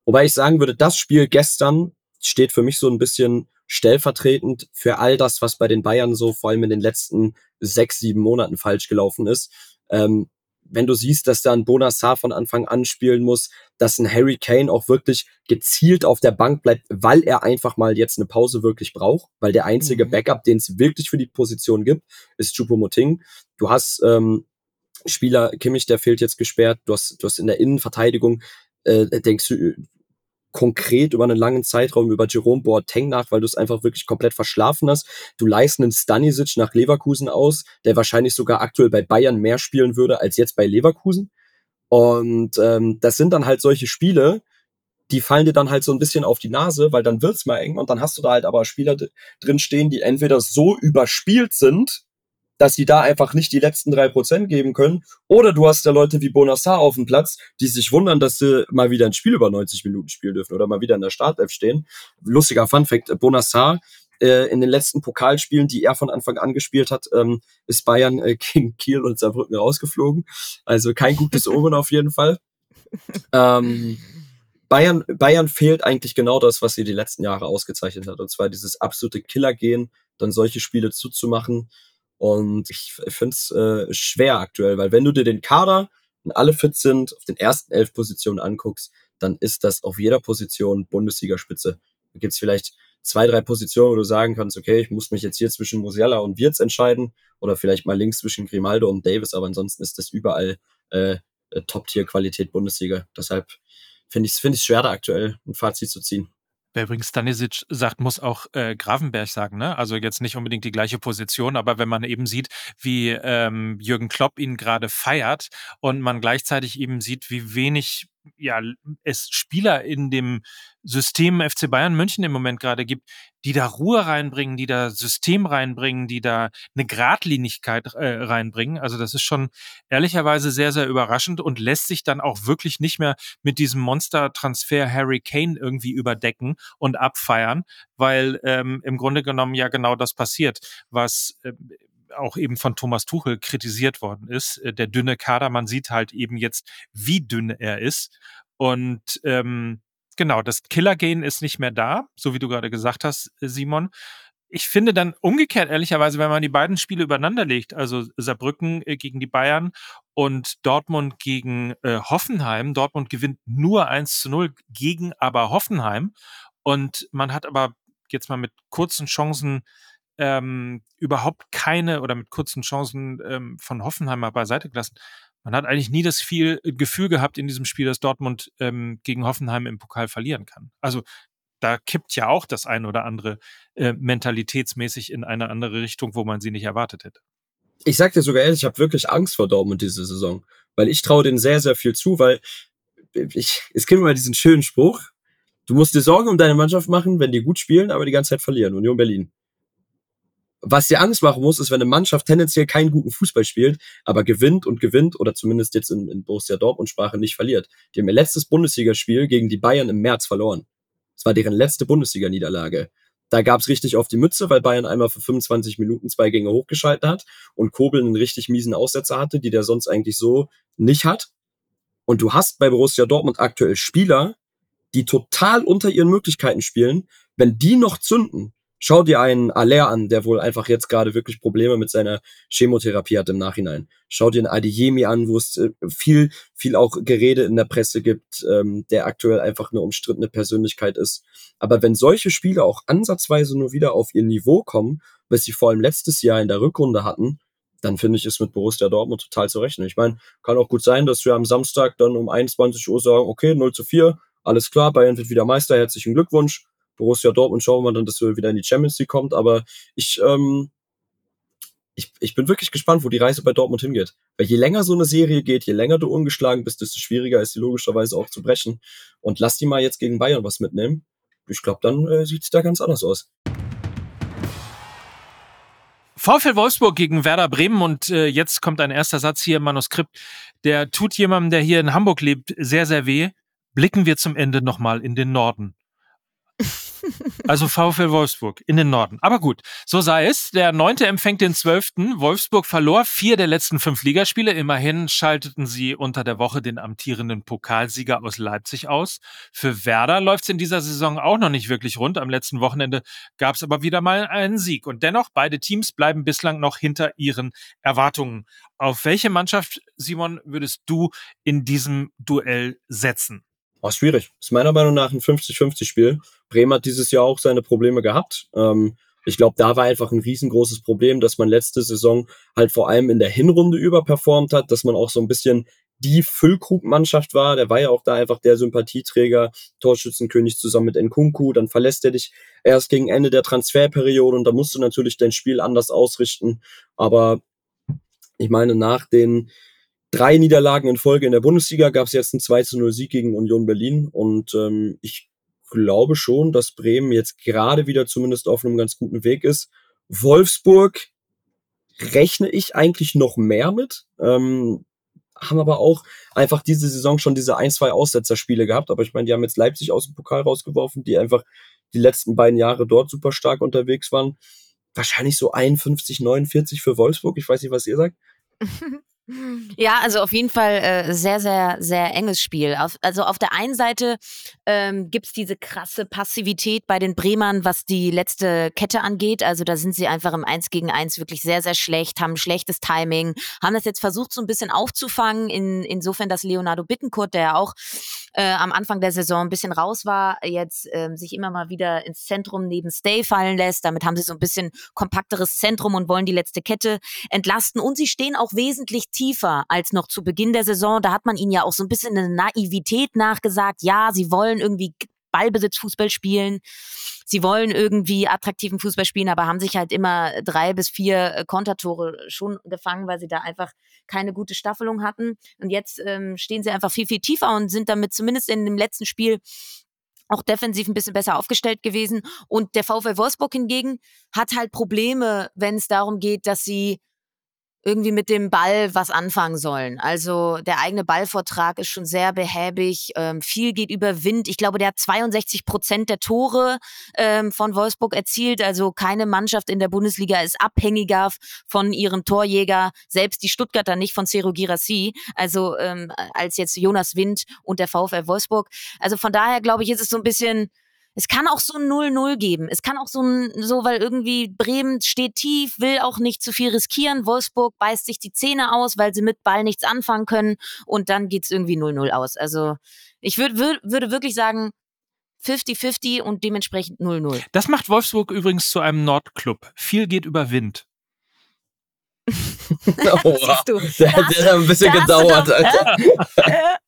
[SPEAKER 4] Wobei ich sagen würde, das Spiel gestern steht für mich so ein bisschen stellvertretend für all das, was bei den Bayern so vor allem in den letzten sechs, sieben Monaten falsch gelaufen ist. Ähm, wenn du siehst, dass da ein Bonassar von Anfang an spielen muss, dass ein Harry Kane auch wirklich gezielt auf der Bank bleibt, weil er einfach mal jetzt eine Pause wirklich braucht, weil der einzige mhm. Backup, den es wirklich für die Position gibt, ist Choupo-Moting. Du hast ähm, Spieler, Kimmich, der fehlt jetzt gesperrt, du hast, du hast in der Innenverteidigung, äh, denkst du, konkret über einen langen Zeitraum über Jerome Boateng nach, weil du es einfach wirklich komplett verschlafen hast. Du leist einen Stanisic nach Leverkusen aus, der wahrscheinlich sogar aktuell bei Bayern mehr spielen würde als jetzt bei Leverkusen. Und ähm, das sind dann halt solche Spiele, die fallen dir dann halt so ein bisschen auf die Nase, weil dann wird's mal eng und dann hast du da halt aber Spieler drin stehen, die entweder so überspielt sind, dass sie da einfach nicht die letzten drei Prozent geben können. Oder du hast ja Leute wie Bonassar auf dem Platz, die sich wundern, dass sie mal wieder ein Spiel über 90 Minuten spielen dürfen oder mal wieder in der Startelf stehen. Lustiger Funfact, Bonassar äh, in den letzten Pokalspielen, die er von Anfang an gespielt hat, ähm, ist Bayern äh, gegen Kiel und Saarbrücken rausgeflogen. Also kein gutes Omen auf jeden Fall. Ähm, Bayern, Bayern fehlt eigentlich genau das, was sie die letzten Jahre ausgezeichnet hat. Und zwar dieses absolute Killer-Gehen, dann solche Spiele zuzumachen. Und ich finde es äh, schwer aktuell, weil wenn du dir den Kader und alle fit sind, auf den ersten elf Positionen anguckst, dann ist das auf jeder Position Bundesligaspitze. Da gibt's vielleicht zwei, drei Positionen, wo du sagen kannst, okay, ich muss mich jetzt hier zwischen Musiala und Wirtz entscheiden oder vielleicht mal links zwischen Grimaldo und Davis, aber ansonsten ist das überall äh, äh Top-Tier-Qualität Bundesliga. Deshalb finde ich es find schwer, da aktuell ein Fazit zu ziehen.
[SPEAKER 2] Wer übrigens Stanisic sagt, muss auch äh, Gravenberg sagen, ne? Also jetzt nicht unbedingt die gleiche Position, aber wenn man eben sieht, wie ähm, Jürgen Klopp ihn gerade feiert und man gleichzeitig eben sieht, wie wenig ja, es Spieler in dem System FC Bayern München im Moment gerade gibt, die da Ruhe reinbringen, die da System reinbringen, die da eine Gradlinigkeit äh, reinbringen. Also das ist schon ehrlicherweise sehr, sehr überraschend und lässt sich dann auch wirklich nicht mehr mit diesem Monster-Transfer Harry Kane irgendwie überdecken und abfeiern, weil ähm, im Grunde genommen ja genau das passiert, was äh, auch eben von Thomas Tuchel kritisiert worden ist. Äh, der dünne Kader, man sieht halt eben jetzt, wie dünn er ist. Und ähm, genau, das Killer-Gain ist nicht mehr da, so wie du gerade gesagt hast, Simon. Ich finde dann umgekehrt, ehrlicherweise, wenn man die beiden Spiele übereinander legt, also Saarbrücken äh, gegen die Bayern und Dortmund gegen äh, Hoffenheim. Dortmund gewinnt nur 1 zu 0 gegen aber Hoffenheim. Und man hat aber jetzt mal mit kurzen Chancen ähm, überhaupt keine oder mit kurzen Chancen ähm, von Hoffenheim mal beiseite gelassen. Man hat eigentlich nie das viel äh, Gefühl gehabt in diesem Spiel, dass Dortmund ähm, gegen Hoffenheim im Pokal verlieren kann. Also da kippt ja auch das eine oder andere äh, mentalitätsmäßig in eine andere Richtung, wo man sie nicht erwartet hätte.
[SPEAKER 4] Ich sag dir sogar ehrlich, ich habe wirklich Angst vor Dortmund diese Saison, weil ich traue denen sehr, sehr viel zu, weil ich, es gibt immer diesen schönen Spruch, du musst dir Sorgen um deine Mannschaft machen, wenn die gut spielen, aber die ganze Zeit verlieren. Union Berlin. Was dir Angst machen muss, ist, wenn eine Mannschaft tendenziell keinen guten Fußball spielt, aber gewinnt und gewinnt oder zumindest jetzt in, in Borussia Dortmund Sprache nicht verliert. Die haben ihr letztes Bundesligaspiel gegen die Bayern im März verloren. Das war deren letzte Bundesliga-Niederlage. Da gab's richtig auf die Mütze, weil Bayern einmal für 25 Minuten zwei Gänge hochgeschaltet hat und Kobel einen richtig miesen Aussetzer hatte, die der sonst eigentlich so nicht hat. Und du hast bei Borussia Dortmund aktuell Spieler, die total unter ihren Möglichkeiten spielen. Wenn die noch zünden, Schau dir einen Aller an, der wohl einfach jetzt gerade wirklich Probleme mit seiner Chemotherapie hat im Nachhinein. Schau dir einen Adeyemi an, wo es äh, viel, viel auch Gerede in der Presse gibt, ähm, der aktuell einfach eine umstrittene Persönlichkeit ist. Aber wenn solche Spieler auch ansatzweise nur wieder auf ihr Niveau kommen, was sie vor allem letztes Jahr in der Rückrunde hatten, dann finde ich es mit Borussia Dortmund total zu rechnen. Ich meine, kann auch gut sein, dass wir am Samstag dann um 21 Uhr sagen, okay, 0 zu 4, alles klar, Bayern wird wieder Meister, herzlichen Glückwunsch Borussia Dortmund schauen wir dann, dass wir wieder in die Champions League kommt. Aber ich, ähm, ich, ich bin wirklich gespannt, wo die Reise bei Dortmund hingeht. Weil je länger so eine Serie geht, je länger du ungeschlagen bist, desto schwieriger ist sie logischerweise auch zu brechen. Und lass die mal jetzt gegen Bayern was mitnehmen. Ich glaube, dann äh, sieht es da ganz anders aus.
[SPEAKER 2] VfL Wolfsburg gegen Werder Bremen und äh, jetzt kommt ein erster Satz hier im Manuskript. Der tut jemandem, der hier in Hamburg lebt, sehr, sehr weh. Blicken wir zum Ende nochmal in den Norden. Also VfL Wolfsburg in den Norden. Aber gut, so sei es. Der Neunte empfängt den Zwölften. Wolfsburg verlor vier der letzten fünf Ligaspiele. Immerhin schalteten sie unter der Woche den amtierenden Pokalsieger aus Leipzig aus. Für Werder läuft es in dieser Saison auch noch nicht wirklich rund. Am letzten Wochenende gab es aber wieder mal einen Sieg. Und dennoch, beide Teams bleiben bislang noch hinter ihren Erwartungen. Auf welche Mannschaft, Simon, würdest du in diesem Duell setzen?
[SPEAKER 4] Oh, schwierig. Ist meiner Meinung nach ein 50-50-Spiel. Bremen hat dieses Jahr auch seine Probleme gehabt. Ähm, ich glaube, da war einfach ein riesengroßes Problem, dass man letzte Saison halt vor allem in der Hinrunde überperformt hat, dass man auch so ein bisschen die Füllkrug-Mannschaft war. Der war ja auch da einfach der Sympathieträger, Torschützenkönig zusammen mit Nkunku. Dann verlässt er dich erst gegen Ende der Transferperiode und da musst du natürlich dein Spiel anders ausrichten. Aber ich meine, nach den drei Niederlagen in Folge in der Bundesliga gab es jetzt einen 2 zu 0 Sieg gegen Union Berlin und ähm, ich glaube schon, dass Bremen jetzt gerade wieder zumindest auf einem ganz guten Weg ist. Wolfsburg rechne ich eigentlich noch mehr mit. Ähm, haben aber auch einfach diese Saison schon diese ein, zwei Aussetzerspiele gehabt. Aber ich meine, die haben jetzt Leipzig aus dem Pokal rausgeworfen, die einfach die letzten beiden Jahre dort super stark unterwegs waren. Wahrscheinlich so 51, 49 für Wolfsburg. Ich weiß nicht, was ihr sagt.
[SPEAKER 3] Ja, also auf jeden Fall äh, sehr, sehr, sehr enges Spiel. Auf, also auf der einen Seite ähm, gibt diese krasse Passivität bei den Bremern, was die letzte Kette angeht. Also da sind sie einfach im 1 gegen 1 wirklich sehr, sehr schlecht, haben schlechtes Timing, haben das jetzt versucht so ein bisschen aufzufangen, in, insofern, dass Leonardo Bittenkurt, der ja auch äh, am Anfang der Saison ein bisschen raus war, jetzt ähm, sich immer mal wieder ins Zentrum neben Stay fallen lässt. Damit haben sie so ein bisschen kompakteres Zentrum und wollen die letzte Kette entlasten. Und sie stehen auch wesentlich tiefer als noch zu Beginn der Saison. Da hat man ihnen ja auch so ein bisschen eine Naivität nachgesagt. Ja, sie wollen irgendwie Ballbesitzfußball spielen. Sie wollen irgendwie attraktiven Fußball spielen, aber haben sich halt immer drei bis vier äh, Kontertore schon gefangen, weil sie da einfach keine gute Staffelung hatten. Und jetzt ähm, stehen sie einfach viel, viel tiefer und sind damit zumindest in dem letzten Spiel auch defensiv ein bisschen besser aufgestellt gewesen. Und der VfL Wolfsburg hingegen hat halt Probleme, wenn es darum geht, dass sie irgendwie mit dem Ball was anfangen sollen. Also der eigene Ballvortrag ist schon sehr behäbig. Ähm, viel geht über Wind. Ich glaube, der hat 62 Prozent der Tore ähm, von Wolfsburg erzielt. Also keine Mannschaft in der Bundesliga ist abhängiger von ihrem Torjäger. Selbst die Stuttgarter nicht von Cero Girassi. Also ähm, als jetzt Jonas Wind und der VfL Wolfsburg. Also von daher glaube ich, ist es so ein bisschen es kann auch so ein 0-0 geben. Es kann auch so ein, so, weil irgendwie Bremen steht tief, will auch nicht zu viel riskieren. Wolfsburg beißt sich die Zähne aus, weil sie mit Ball nichts anfangen können. Und dann geht's irgendwie 0-0 aus. Also ich würd, würd, würde wirklich sagen, 50-50 und dementsprechend 0-0.
[SPEAKER 2] Das macht Wolfsburg übrigens zu einem Nordclub. Viel geht über Wind.
[SPEAKER 4] Oh, du, der, der hat ein bisschen gedauert.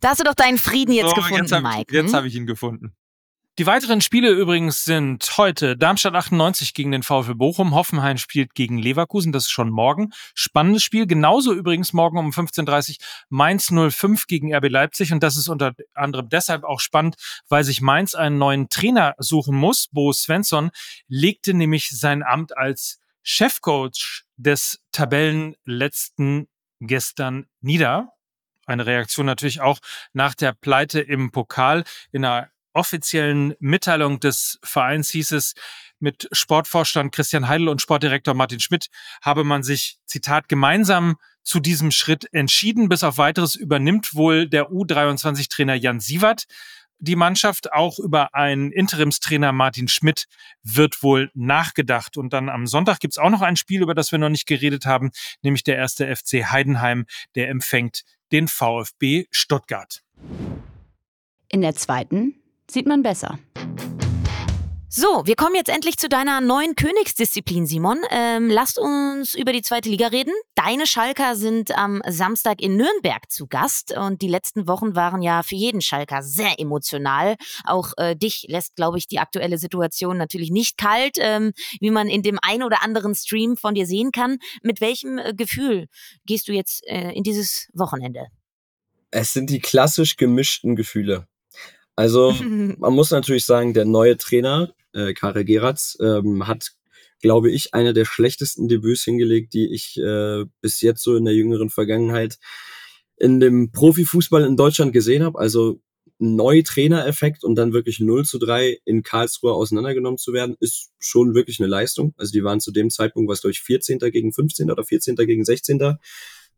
[SPEAKER 3] da hast du doch deinen Frieden jetzt so, gefunden,
[SPEAKER 2] jetzt hab,
[SPEAKER 3] Mike.
[SPEAKER 2] Jetzt hm? habe ich ihn gefunden. Die weiteren Spiele übrigens sind heute Darmstadt 98 gegen den VfL Bochum, Hoffenheim spielt gegen Leverkusen, das ist schon morgen. Spannendes Spiel, genauso übrigens morgen um 15.30 Uhr Mainz 05 gegen RB Leipzig und das ist unter anderem deshalb auch spannend, weil sich Mainz einen neuen Trainer suchen muss. Bo Svensson legte nämlich sein Amt als Chefcoach des Tabellenletzten gestern nieder. Eine Reaktion natürlich auch nach der Pleite im Pokal. In einer offiziellen Mitteilung des Vereins hieß es, mit Sportvorstand Christian Heidel und Sportdirektor Martin Schmidt habe man sich, Zitat, gemeinsam zu diesem Schritt entschieden. Bis auf weiteres übernimmt wohl der U23-Trainer Jan Sievert die Mannschaft. Auch über einen Interimstrainer Martin Schmidt wird wohl nachgedacht. Und dann am Sonntag gibt's auch noch ein Spiel, über das wir noch nicht geredet haben, nämlich der erste FC Heidenheim, der empfängt den VfB Stuttgart.
[SPEAKER 1] In der zweiten sieht man besser.
[SPEAKER 3] So, wir kommen jetzt endlich zu deiner neuen Königsdisziplin, Simon. Ähm, lasst uns über die zweite Liga reden. Deine Schalker sind am Samstag in Nürnberg zu Gast und die letzten Wochen waren ja für jeden Schalker sehr emotional. Auch äh, dich lässt, glaube ich, die aktuelle Situation natürlich nicht kalt, ähm, wie man in dem ein oder anderen Stream von dir sehen kann. Mit welchem äh, Gefühl gehst du jetzt äh, in dieses Wochenende?
[SPEAKER 4] Es sind die klassisch gemischten Gefühle. Also man muss natürlich sagen, der neue Trainer äh, Karel Geratz, ähm, hat, glaube ich, einer der schlechtesten Debüts hingelegt, die ich äh, bis jetzt so in der jüngeren Vergangenheit in dem Profifußball in Deutschland gesehen habe. Also neu Trainereffekt und dann wirklich 0 zu 3 in Karlsruhe auseinandergenommen zu werden, ist schon wirklich eine Leistung. Also die waren zu dem Zeitpunkt, was glaube ich 14. gegen 15. oder 14. gegen 16.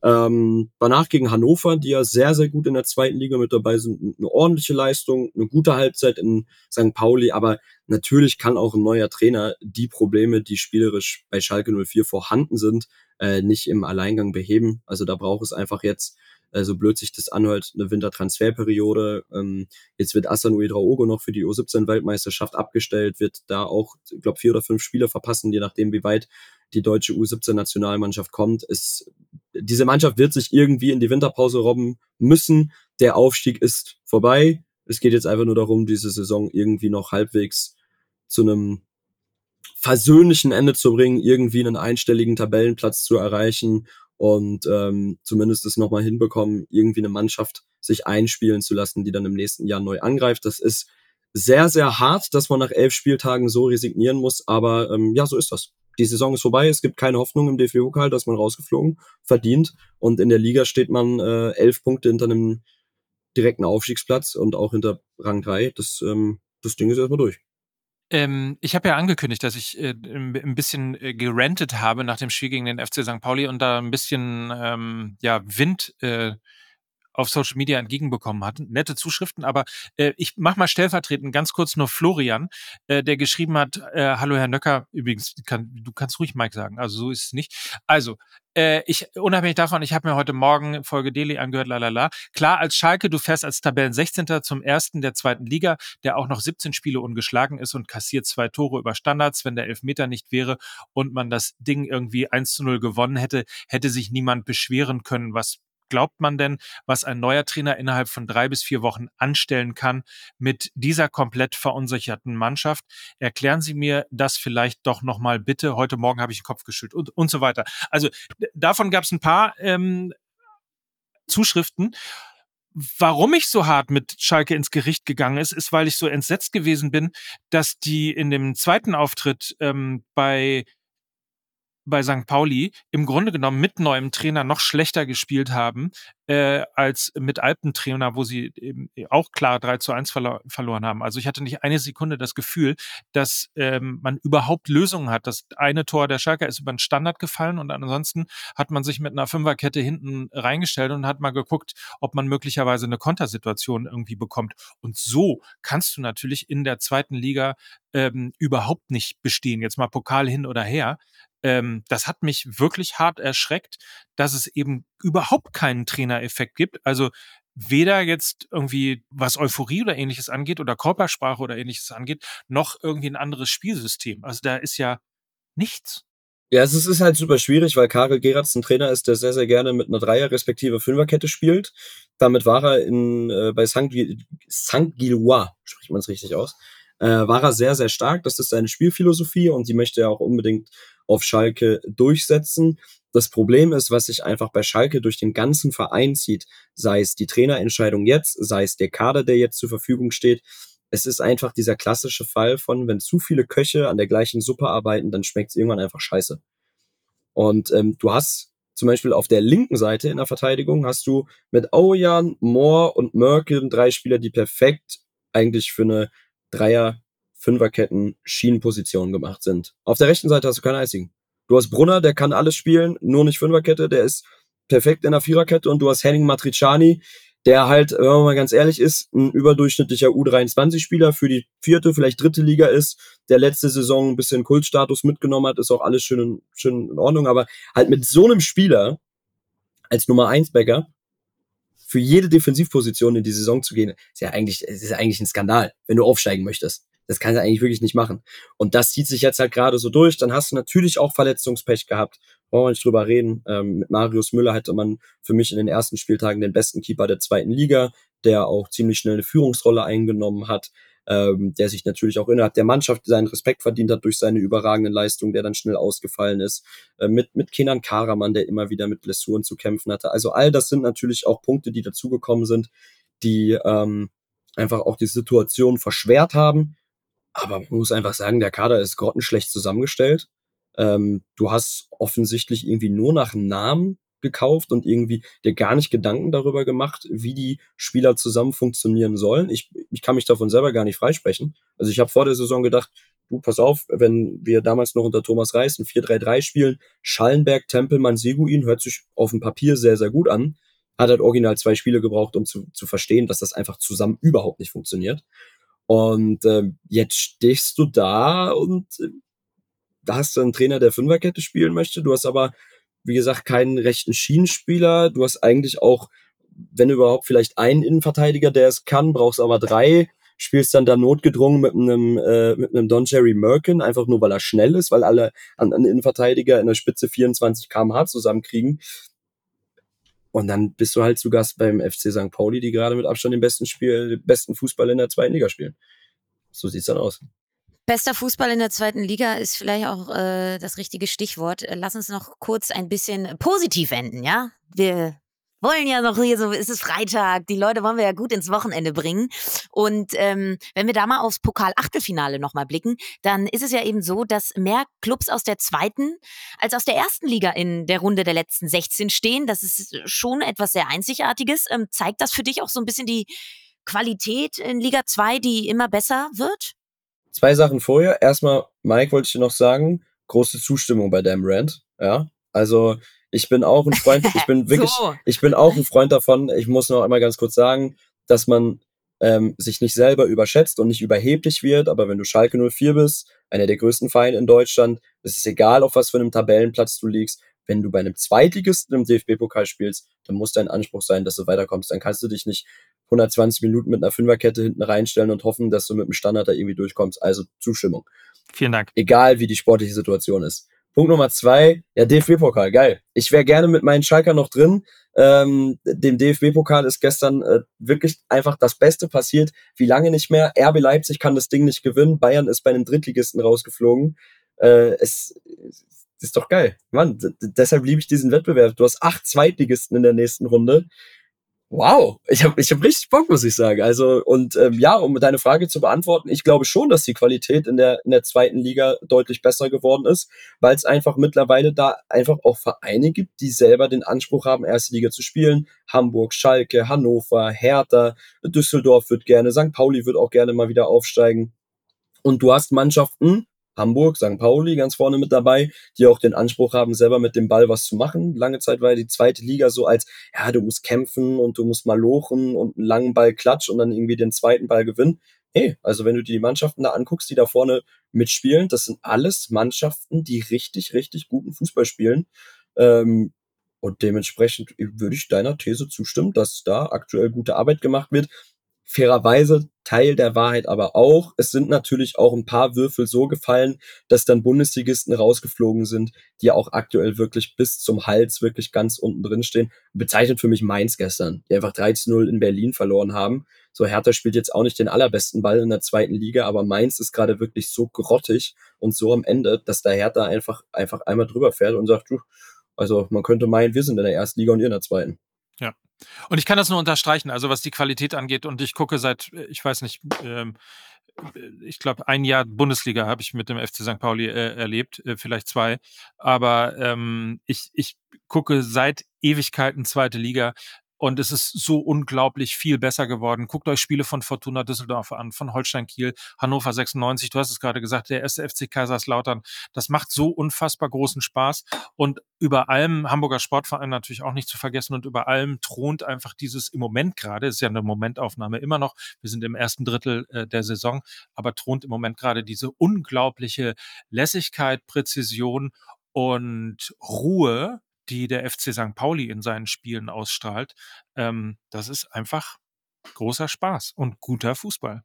[SPEAKER 4] Ähm, danach gegen Hannover, die ja sehr, sehr gut in der zweiten Liga mit dabei sind. Eine ordentliche Leistung, eine gute Halbzeit in St. Pauli, aber natürlich kann auch ein neuer Trainer die Probleme, die spielerisch bei Schalke 04 vorhanden sind, äh, nicht im Alleingang beheben. Also da braucht es einfach jetzt äh, so blöd sich das anhört, eine Wintertransferperiode. Ähm, jetzt wird Asan Uedraogo noch für die U17-Weltmeisterschaft abgestellt, wird da auch, glaube, vier oder fünf Spiele verpassen, je nachdem, wie weit die deutsche U17-Nationalmannschaft kommt. Es, diese Mannschaft wird sich irgendwie in die Winterpause robben müssen. Der Aufstieg ist vorbei. Es geht jetzt einfach nur darum, diese Saison irgendwie noch halbwegs zu einem versöhnlichen Ende zu bringen, irgendwie einen einstelligen Tabellenplatz zu erreichen und ähm, zumindest es nochmal hinbekommen, irgendwie eine Mannschaft sich einspielen zu lassen, die dann im nächsten Jahr neu angreift. Das ist sehr, sehr hart, dass man nach elf Spieltagen so resignieren muss, aber ähm, ja, so ist das. Die Saison ist vorbei, es gibt keine Hoffnung im DFB-Pokal, dass man rausgeflogen, verdient und in der Liga steht man äh, elf Punkte hinter einem direkten Aufstiegsplatz und auch hinter Rang 3. Das, ähm, das Ding ist erstmal durch.
[SPEAKER 2] Ähm, ich habe ja angekündigt, dass ich äh, ein bisschen äh, gerantet habe nach dem Spiel gegen den FC St. Pauli und da ein bisschen ähm, ja, Wind äh, auf Social Media entgegenbekommen hat. Nette Zuschriften, aber äh, ich mach mal stellvertretend ganz kurz nur Florian, äh, der geschrieben hat, äh, hallo Herr Nöcker, übrigens, kann, du kannst ruhig Mike sagen, also so ist es nicht. Also, äh, ich, unabhängig davon, ich habe mir heute Morgen Folge Daily angehört, lalala. Klar, als Schalke, du fährst als Tabellen 16. zum ersten der zweiten Liga, der auch noch 17 Spiele ungeschlagen ist und kassiert zwei Tore über Standards. Wenn der Elfmeter nicht wäre und man das Ding irgendwie 1 zu 0 gewonnen hätte, hätte sich niemand beschweren können, was glaubt man denn, was ein neuer Trainer innerhalb von drei bis vier Wochen anstellen kann mit dieser komplett verunsicherten Mannschaft? Erklären Sie mir das vielleicht doch nochmal bitte. Heute Morgen habe ich den Kopf geschüttelt und, und so weiter. Also davon gab es ein paar ähm, Zuschriften. Warum ich so hart mit Schalke ins Gericht gegangen ist, ist, weil ich so entsetzt gewesen bin, dass die in dem zweiten Auftritt ähm, bei bei St. Pauli im Grunde genommen mit neuem Trainer noch schlechter gespielt haben äh, als mit alten Trainer, wo sie eben auch klar 3 zu 1 verlo verloren haben. Also ich hatte nicht eine Sekunde das Gefühl, dass ähm, man überhaupt Lösungen hat. Das eine Tor der Schalker ist über den Standard gefallen und ansonsten hat man sich mit einer Fünferkette hinten reingestellt und hat mal geguckt, ob man möglicherweise eine Kontersituation irgendwie bekommt. Und so kannst du natürlich in der zweiten Liga ähm, überhaupt nicht bestehen. Jetzt mal Pokal hin oder her ähm, das hat mich wirklich hart erschreckt, dass es eben überhaupt keinen Trainereffekt gibt. Also weder jetzt irgendwie was Euphorie oder ähnliches angeht oder Körpersprache oder ähnliches angeht, noch irgendwie ein anderes Spielsystem. Also da ist ja nichts.
[SPEAKER 4] Ja, es ist halt super schwierig, weil Karel Geratz ein Trainer ist, der sehr, sehr gerne mit einer Dreier- respektive Fünferkette spielt. Damit war er in, äh, bei St. Gillois, spricht man es richtig aus, äh, war er sehr, sehr stark. Das ist seine Spielphilosophie und die möchte er auch unbedingt auf Schalke durchsetzen. Das Problem ist, was sich einfach bei Schalke durch den ganzen Verein zieht, sei es die Trainerentscheidung jetzt, sei es der Kader, der jetzt zur Verfügung steht. Es ist einfach dieser klassische Fall von, wenn zu viele Köche an der gleichen Suppe arbeiten, dann schmeckt es irgendwann einfach scheiße. Und ähm, du hast zum Beispiel auf der linken Seite in der Verteidigung hast du mit Aujan, Moore und Merkel drei Spieler, die perfekt eigentlich für eine Dreier Fünferketten Schienenpositionen gemacht sind. Auf der rechten Seite hast du keinen einzigen. Du hast Brunner, der kann alles spielen, nur nicht Fünferkette, der ist perfekt in der Viererkette und du hast Henning Matriciani, der halt, wenn man mal ganz ehrlich ist, ein überdurchschnittlicher U23-Spieler für die vierte, vielleicht dritte Liga ist, der letzte Saison ein bisschen Kultstatus mitgenommen hat, ist auch alles schön, schön in Ordnung, aber halt mit so einem Spieler als Nummer 1 Bäcker für jede Defensivposition in die Saison zu gehen, ist ja eigentlich, ist ja eigentlich ein Skandal, wenn du aufsteigen möchtest. Das kannst du eigentlich wirklich nicht machen. Und das zieht sich jetzt halt gerade so durch. Dann hast du natürlich auch Verletzungspech gehabt. Brauchen wir nicht drüber reden. Ähm, mit Marius Müller hatte man für mich in den ersten Spieltagen den besten Keeper der zweiten Liga, der auch ziemlich schnell eine Führungsrolle eingenommen hat ähm, der sich natürlich auch innerhalb der Mannschaft seinen Respekt verdient hat durch seine überragenden Leistungen, der dann schnell ausgefallen ist, äh, mit, mit Kenan Karaman, der immer wieder mit Blessuren zu kämpfen hatte. Also all das sind natürlich auch Punkte, die dazugekommen sind, die ähm, einfach auch die Situation verschwert haben. Aber man muss einfach sagen, der Kader ist grottenschlecht zusammengestellt. Ähm, du hast offensichtlich irgendwie nur nach Namen gekauft und irgendwie dir gar nicht Gedanken darüber gemacht, wie die Spieler zusammen funktionieren sollen. Ich, ich kann mich davon selber gar nicht freisprechen. Also ich habe vor der Saison gedacht, du, pass auf, wenn wir damals noch unter Thomas Reis ein 4-3-3 spielen, Schallenberg, Tempelmann, Seguin, hört sich auf dem Papier sehr, sehr gut an. Hat halt original zwei Spiele gebraucht, um zu, zu verstehen, dass das einfach zusammen überhaupt nicht funktioniert. Und äh, jetzt stehst du da und äh, da hast du einen Trainer, der Fünferkette spielen möchte. Du hast aber wie gesagt, keinen rechten Schienenspieler. Du hast eigentlich auch, wenn überhaupt, vielleicht einen Innenverteidiger, der es kann, brauchst aber drei. Spielst dann da notgedrungen mit einem, äh, mit einem Don Jerry Merkin, einfach nur weil er schnell ist, weil alle an, an Innenverteidiger in der Spitze 24 kmh zusammenkriegen. Und dann bist du halt zu Gast beim FC St. Pauli, die gerade mit Abstand den besten Spiel, den besten Fußball in der zweiten Liga spielen. So sieht's dann aus.
[SPEAKER 3] Bester Fußball in der zweiten Liga ist vielleicht auch äh, das richtige Stichwort. Lass uns noch kurz ein bisschen positiv enden, ja? Wir wollen ja noch hier so, es ist Freitag, die Leute wollen wir ja gut ins Wochenende bringen. Und ähm, wenn wir da mal aufs Pokal-Achtelfinale nochmal blicken, dann ist es ja eben so, dass mehr Clubs aus der zweiten als aus der ersten Liga in der Runde der letzten 16 stehen. Das ist schon etwas sehr Einzigartiges. Ähm, zeigt das für dich auch so ein bisschen die Qualität in Liga 2, die immer besser wird?
[SPEAKER 4] Zwei Sachen vorher. Erstmal, Mike, wollte ich dir noch sagen, große Zustimmung bei deinem Rant. Ja, also ich bin auch ein Freund, ich bin wirklich, so. ich bin auch ein Freund davon. Ich muss noch einmal ganz kurz sagen, dass man ähm, sich nicht selber überschätzt und nicht überheblich wird. Aber wenn du Schalke 04 bist, einer der größten Vereine in Deutschland, ist es egal, auf was für einem Tabellenplatz du liegst. Wenn du bei einem Zweitligisten im DFB-Pokal spielst, dann muss dein Anspruch sein, dass du weiterkommst. Dann kannst du dich nicht 120 Minuten mit einer Fünferkette hinten reinstellen und hoffen, dass du mit dem Standard da irgendwie durchkommst. Also Zustimmung.
[SPEAKER 2] Vielen Dank.
[SPEAKER 4] Egal, wie die sportliche Situation ist. Punkt Nummer zwei, ja, DFB-Pokal, geil. Ich wäre gerne mit meinen Schalker noch drin. Ähm, dem DFB-Pokal ist gestern äh, wirklich einfach das Beste passiert. Wie lange nicht mehr? RB Leipzig kann das Ding nicht gewinnen. Bayern ist bei einem Drittligisten rausgeflogen. Äh, es, es ist doch geil. Mann, deshalb liebe ich diesen Wettbewerb. Du hast acht Zweitligisten in der nächsten Runde. Wow, ich habe ich hab richtig Bock, muss ich sagen. Also und ähm, ja, um deine Frage zu beantworten, ich glaube schon, dass die Qualität in der in der zweiten Liga deutlich besser geworden ist, weil es einfach mittlerweile da einfach auch Vereine gibt, die selber den Anspruch haben, erste Liga zu spielen. Hamburg, Schalke, Hannover, Hertha, Düsseldorf wird gerne, St. Pauli wird auch gerne mal wieder aufsteigen. Und du hast Mannschaften, Hamburg, St. Pauli ganz vorne mit dabei, die auch den Anspruch haben, selber mit dem Ball was zu machen. Lange Zeit war die zweite Liga so als, ja, du musst kämpfen und du musst mal lochen und einen langen Ball klatsch und dann irgendwie den zweiten Ball gewinnen. Hey, also wenn du dir die Mannschaften da anguckst, die da vorne mitspielen, das sind alles Mannschaften, die richtig, richtig guten Fußball spielen. Ähm, und dementsprechend würde ich deiner These zustimmen, dass da aktuell gute Arbeit gemacht wird fairerweise Teil der Wahrheit aber auch. Es sind natürlich auch ein paar Würfel so gefallen, dass dann Bundesligisten rausgeflogen sind, die auch aktuell wirklich bis zum Hals wirklich ganz unten drin stehen. Bezeichnet für mich Mainz gestern, die einfach 13-0 in Berlin verloren haben. So Hertha spielt jetzt auch nicht den allerbesten Ball in der zweiten Liga, aber Mainz ist gerade wirklich so grottig und so am Ende, dass der Hertha einfach, einfach einmal drüber fährt und sagt, also man könnte meinen, wir sind in der ersten Liga und ihr in der zweiten.
[SPEAKER 2] Ja. Und ich kann das nur unterstreichen, also was die Qualität angeht. Und ich gucke seit, ich weiß nicht, ähm, ich glaube, ein Jahr Bundesliga habe ich mit dem FC St. Pauli äh, erlebt, äh, vielleicht zwei. Aber ähm, ich, ich gucke seit Ewigkeiten zweite Liga Und es ist so unglaublich viel besser geworden. Guckt euch Spiele von Fortuna Düsseldorf an, von Holstein Kiel, Hannover 96. Du hast es gerade gesagt, der erste FC Kaiserslautern. Das macht so unfassbar großen Spaß. Und über allem Hamburger Sportverein natürlich auch nicht zu vergessen. Und über allem thront einfach dieses im Moment gerade, ist ja eine Momentaufnahme immer noch. Wir sind im ersten Drittel äh, der Saison, aber thront im Moment gerade diese unglaubliche Lässigkeit, Präzision und Ruhe, die der FC St. Pauli in seinen Spielen ausstrahlt, ähm, das ist einfach großer Spaß und guter Fußball.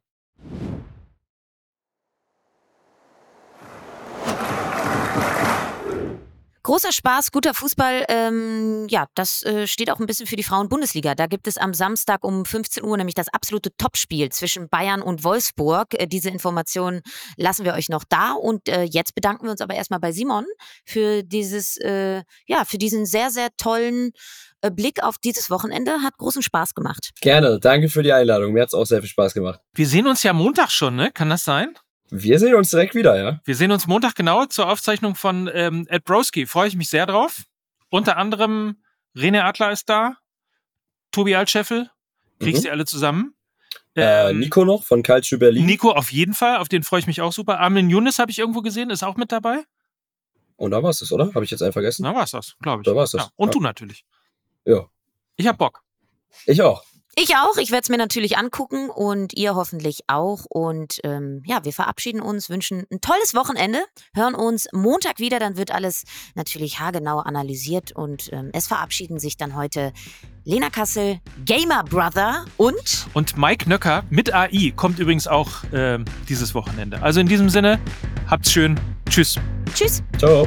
[SPEAKER 3] Großer Spaß, guter Fußball. Ähm, ja, das äh, steht auch ein bisschen für die Frauen-Bundesliga. Da gibt es am Samstag um 15 Uhr nämlich das absolute Topspiel zwischen Bayern und Wolfsburg. Äh, diese Informationen lassen wir euch noch da. Und äh, jetzt bedanken wir uns aber erstmal bei Simon für dieses, äh, ja, für diesen sehr, sehr tollen äh, Blick auf dieses Wochenende. Hat großen Spaß gemacht.
[SPEAKER 4] Gerne. Danke für die Einladung. Mir hat es auch sehr viel Spaß gemacht.
[SPEAKER 2] Wir sehen uns ja Montag schon, ne? Kann das sein?
[SPEAKER 4] Wir sehen uns direkt wieder, ja.
[SPEAKER 2] Wir sehen uns Montag genau zur Aufzeichnung von ähm, Ed Broski. Freue ich mich sehr drauf. Unter anderem René Adler ist da, Tobi Altscheffel. Kriegst mhm. die alle zusammen?
[SPEAKER 4] Äh, ähm, Nico noch von Calcio Berlin.
[SPEAKER 2] Nico auf jeden Fall, auf den freue ich mich auch super. Armin Younes habe ich irgendwo gesehen, ist auch mit dabei.
[SPEAKER 4] Und da war es das, oder? Habe ich jetzt einen vergessen?
[SPEAKER 2] Da war es das, glaube ich.
[SPEAKER 4] Da war es das. Ja.
[SPEAKER 2] Und ja. du natürlich.
[SPEAKER 4] Ja.
[SPEAKER 2] Ich hab Bock.
[SPEAKER 4] Ich auch.
[SPEAKER 3] Ich auch. Ich werde es mir natürlich angucken und ihr hoffentlich auch. Und ähm, ja, wir verabschieden uns, wünschen ein tolles Wochenende, hören uns Montag wieder. Dann wird alles natürlich haargenau analysiert und ähm, es verabschieden sich dann heute Lena Kassel, Gamer Brother und
[SPEAKER 2] und Mike Nöcker mit AI kommt übrigens auch äh, dieses Wochenende. Also in diesem Sinne, habt's schön. Tschüss.
[SPEAKER 3] Tschüss.
[SPEAKER 4] Ciao.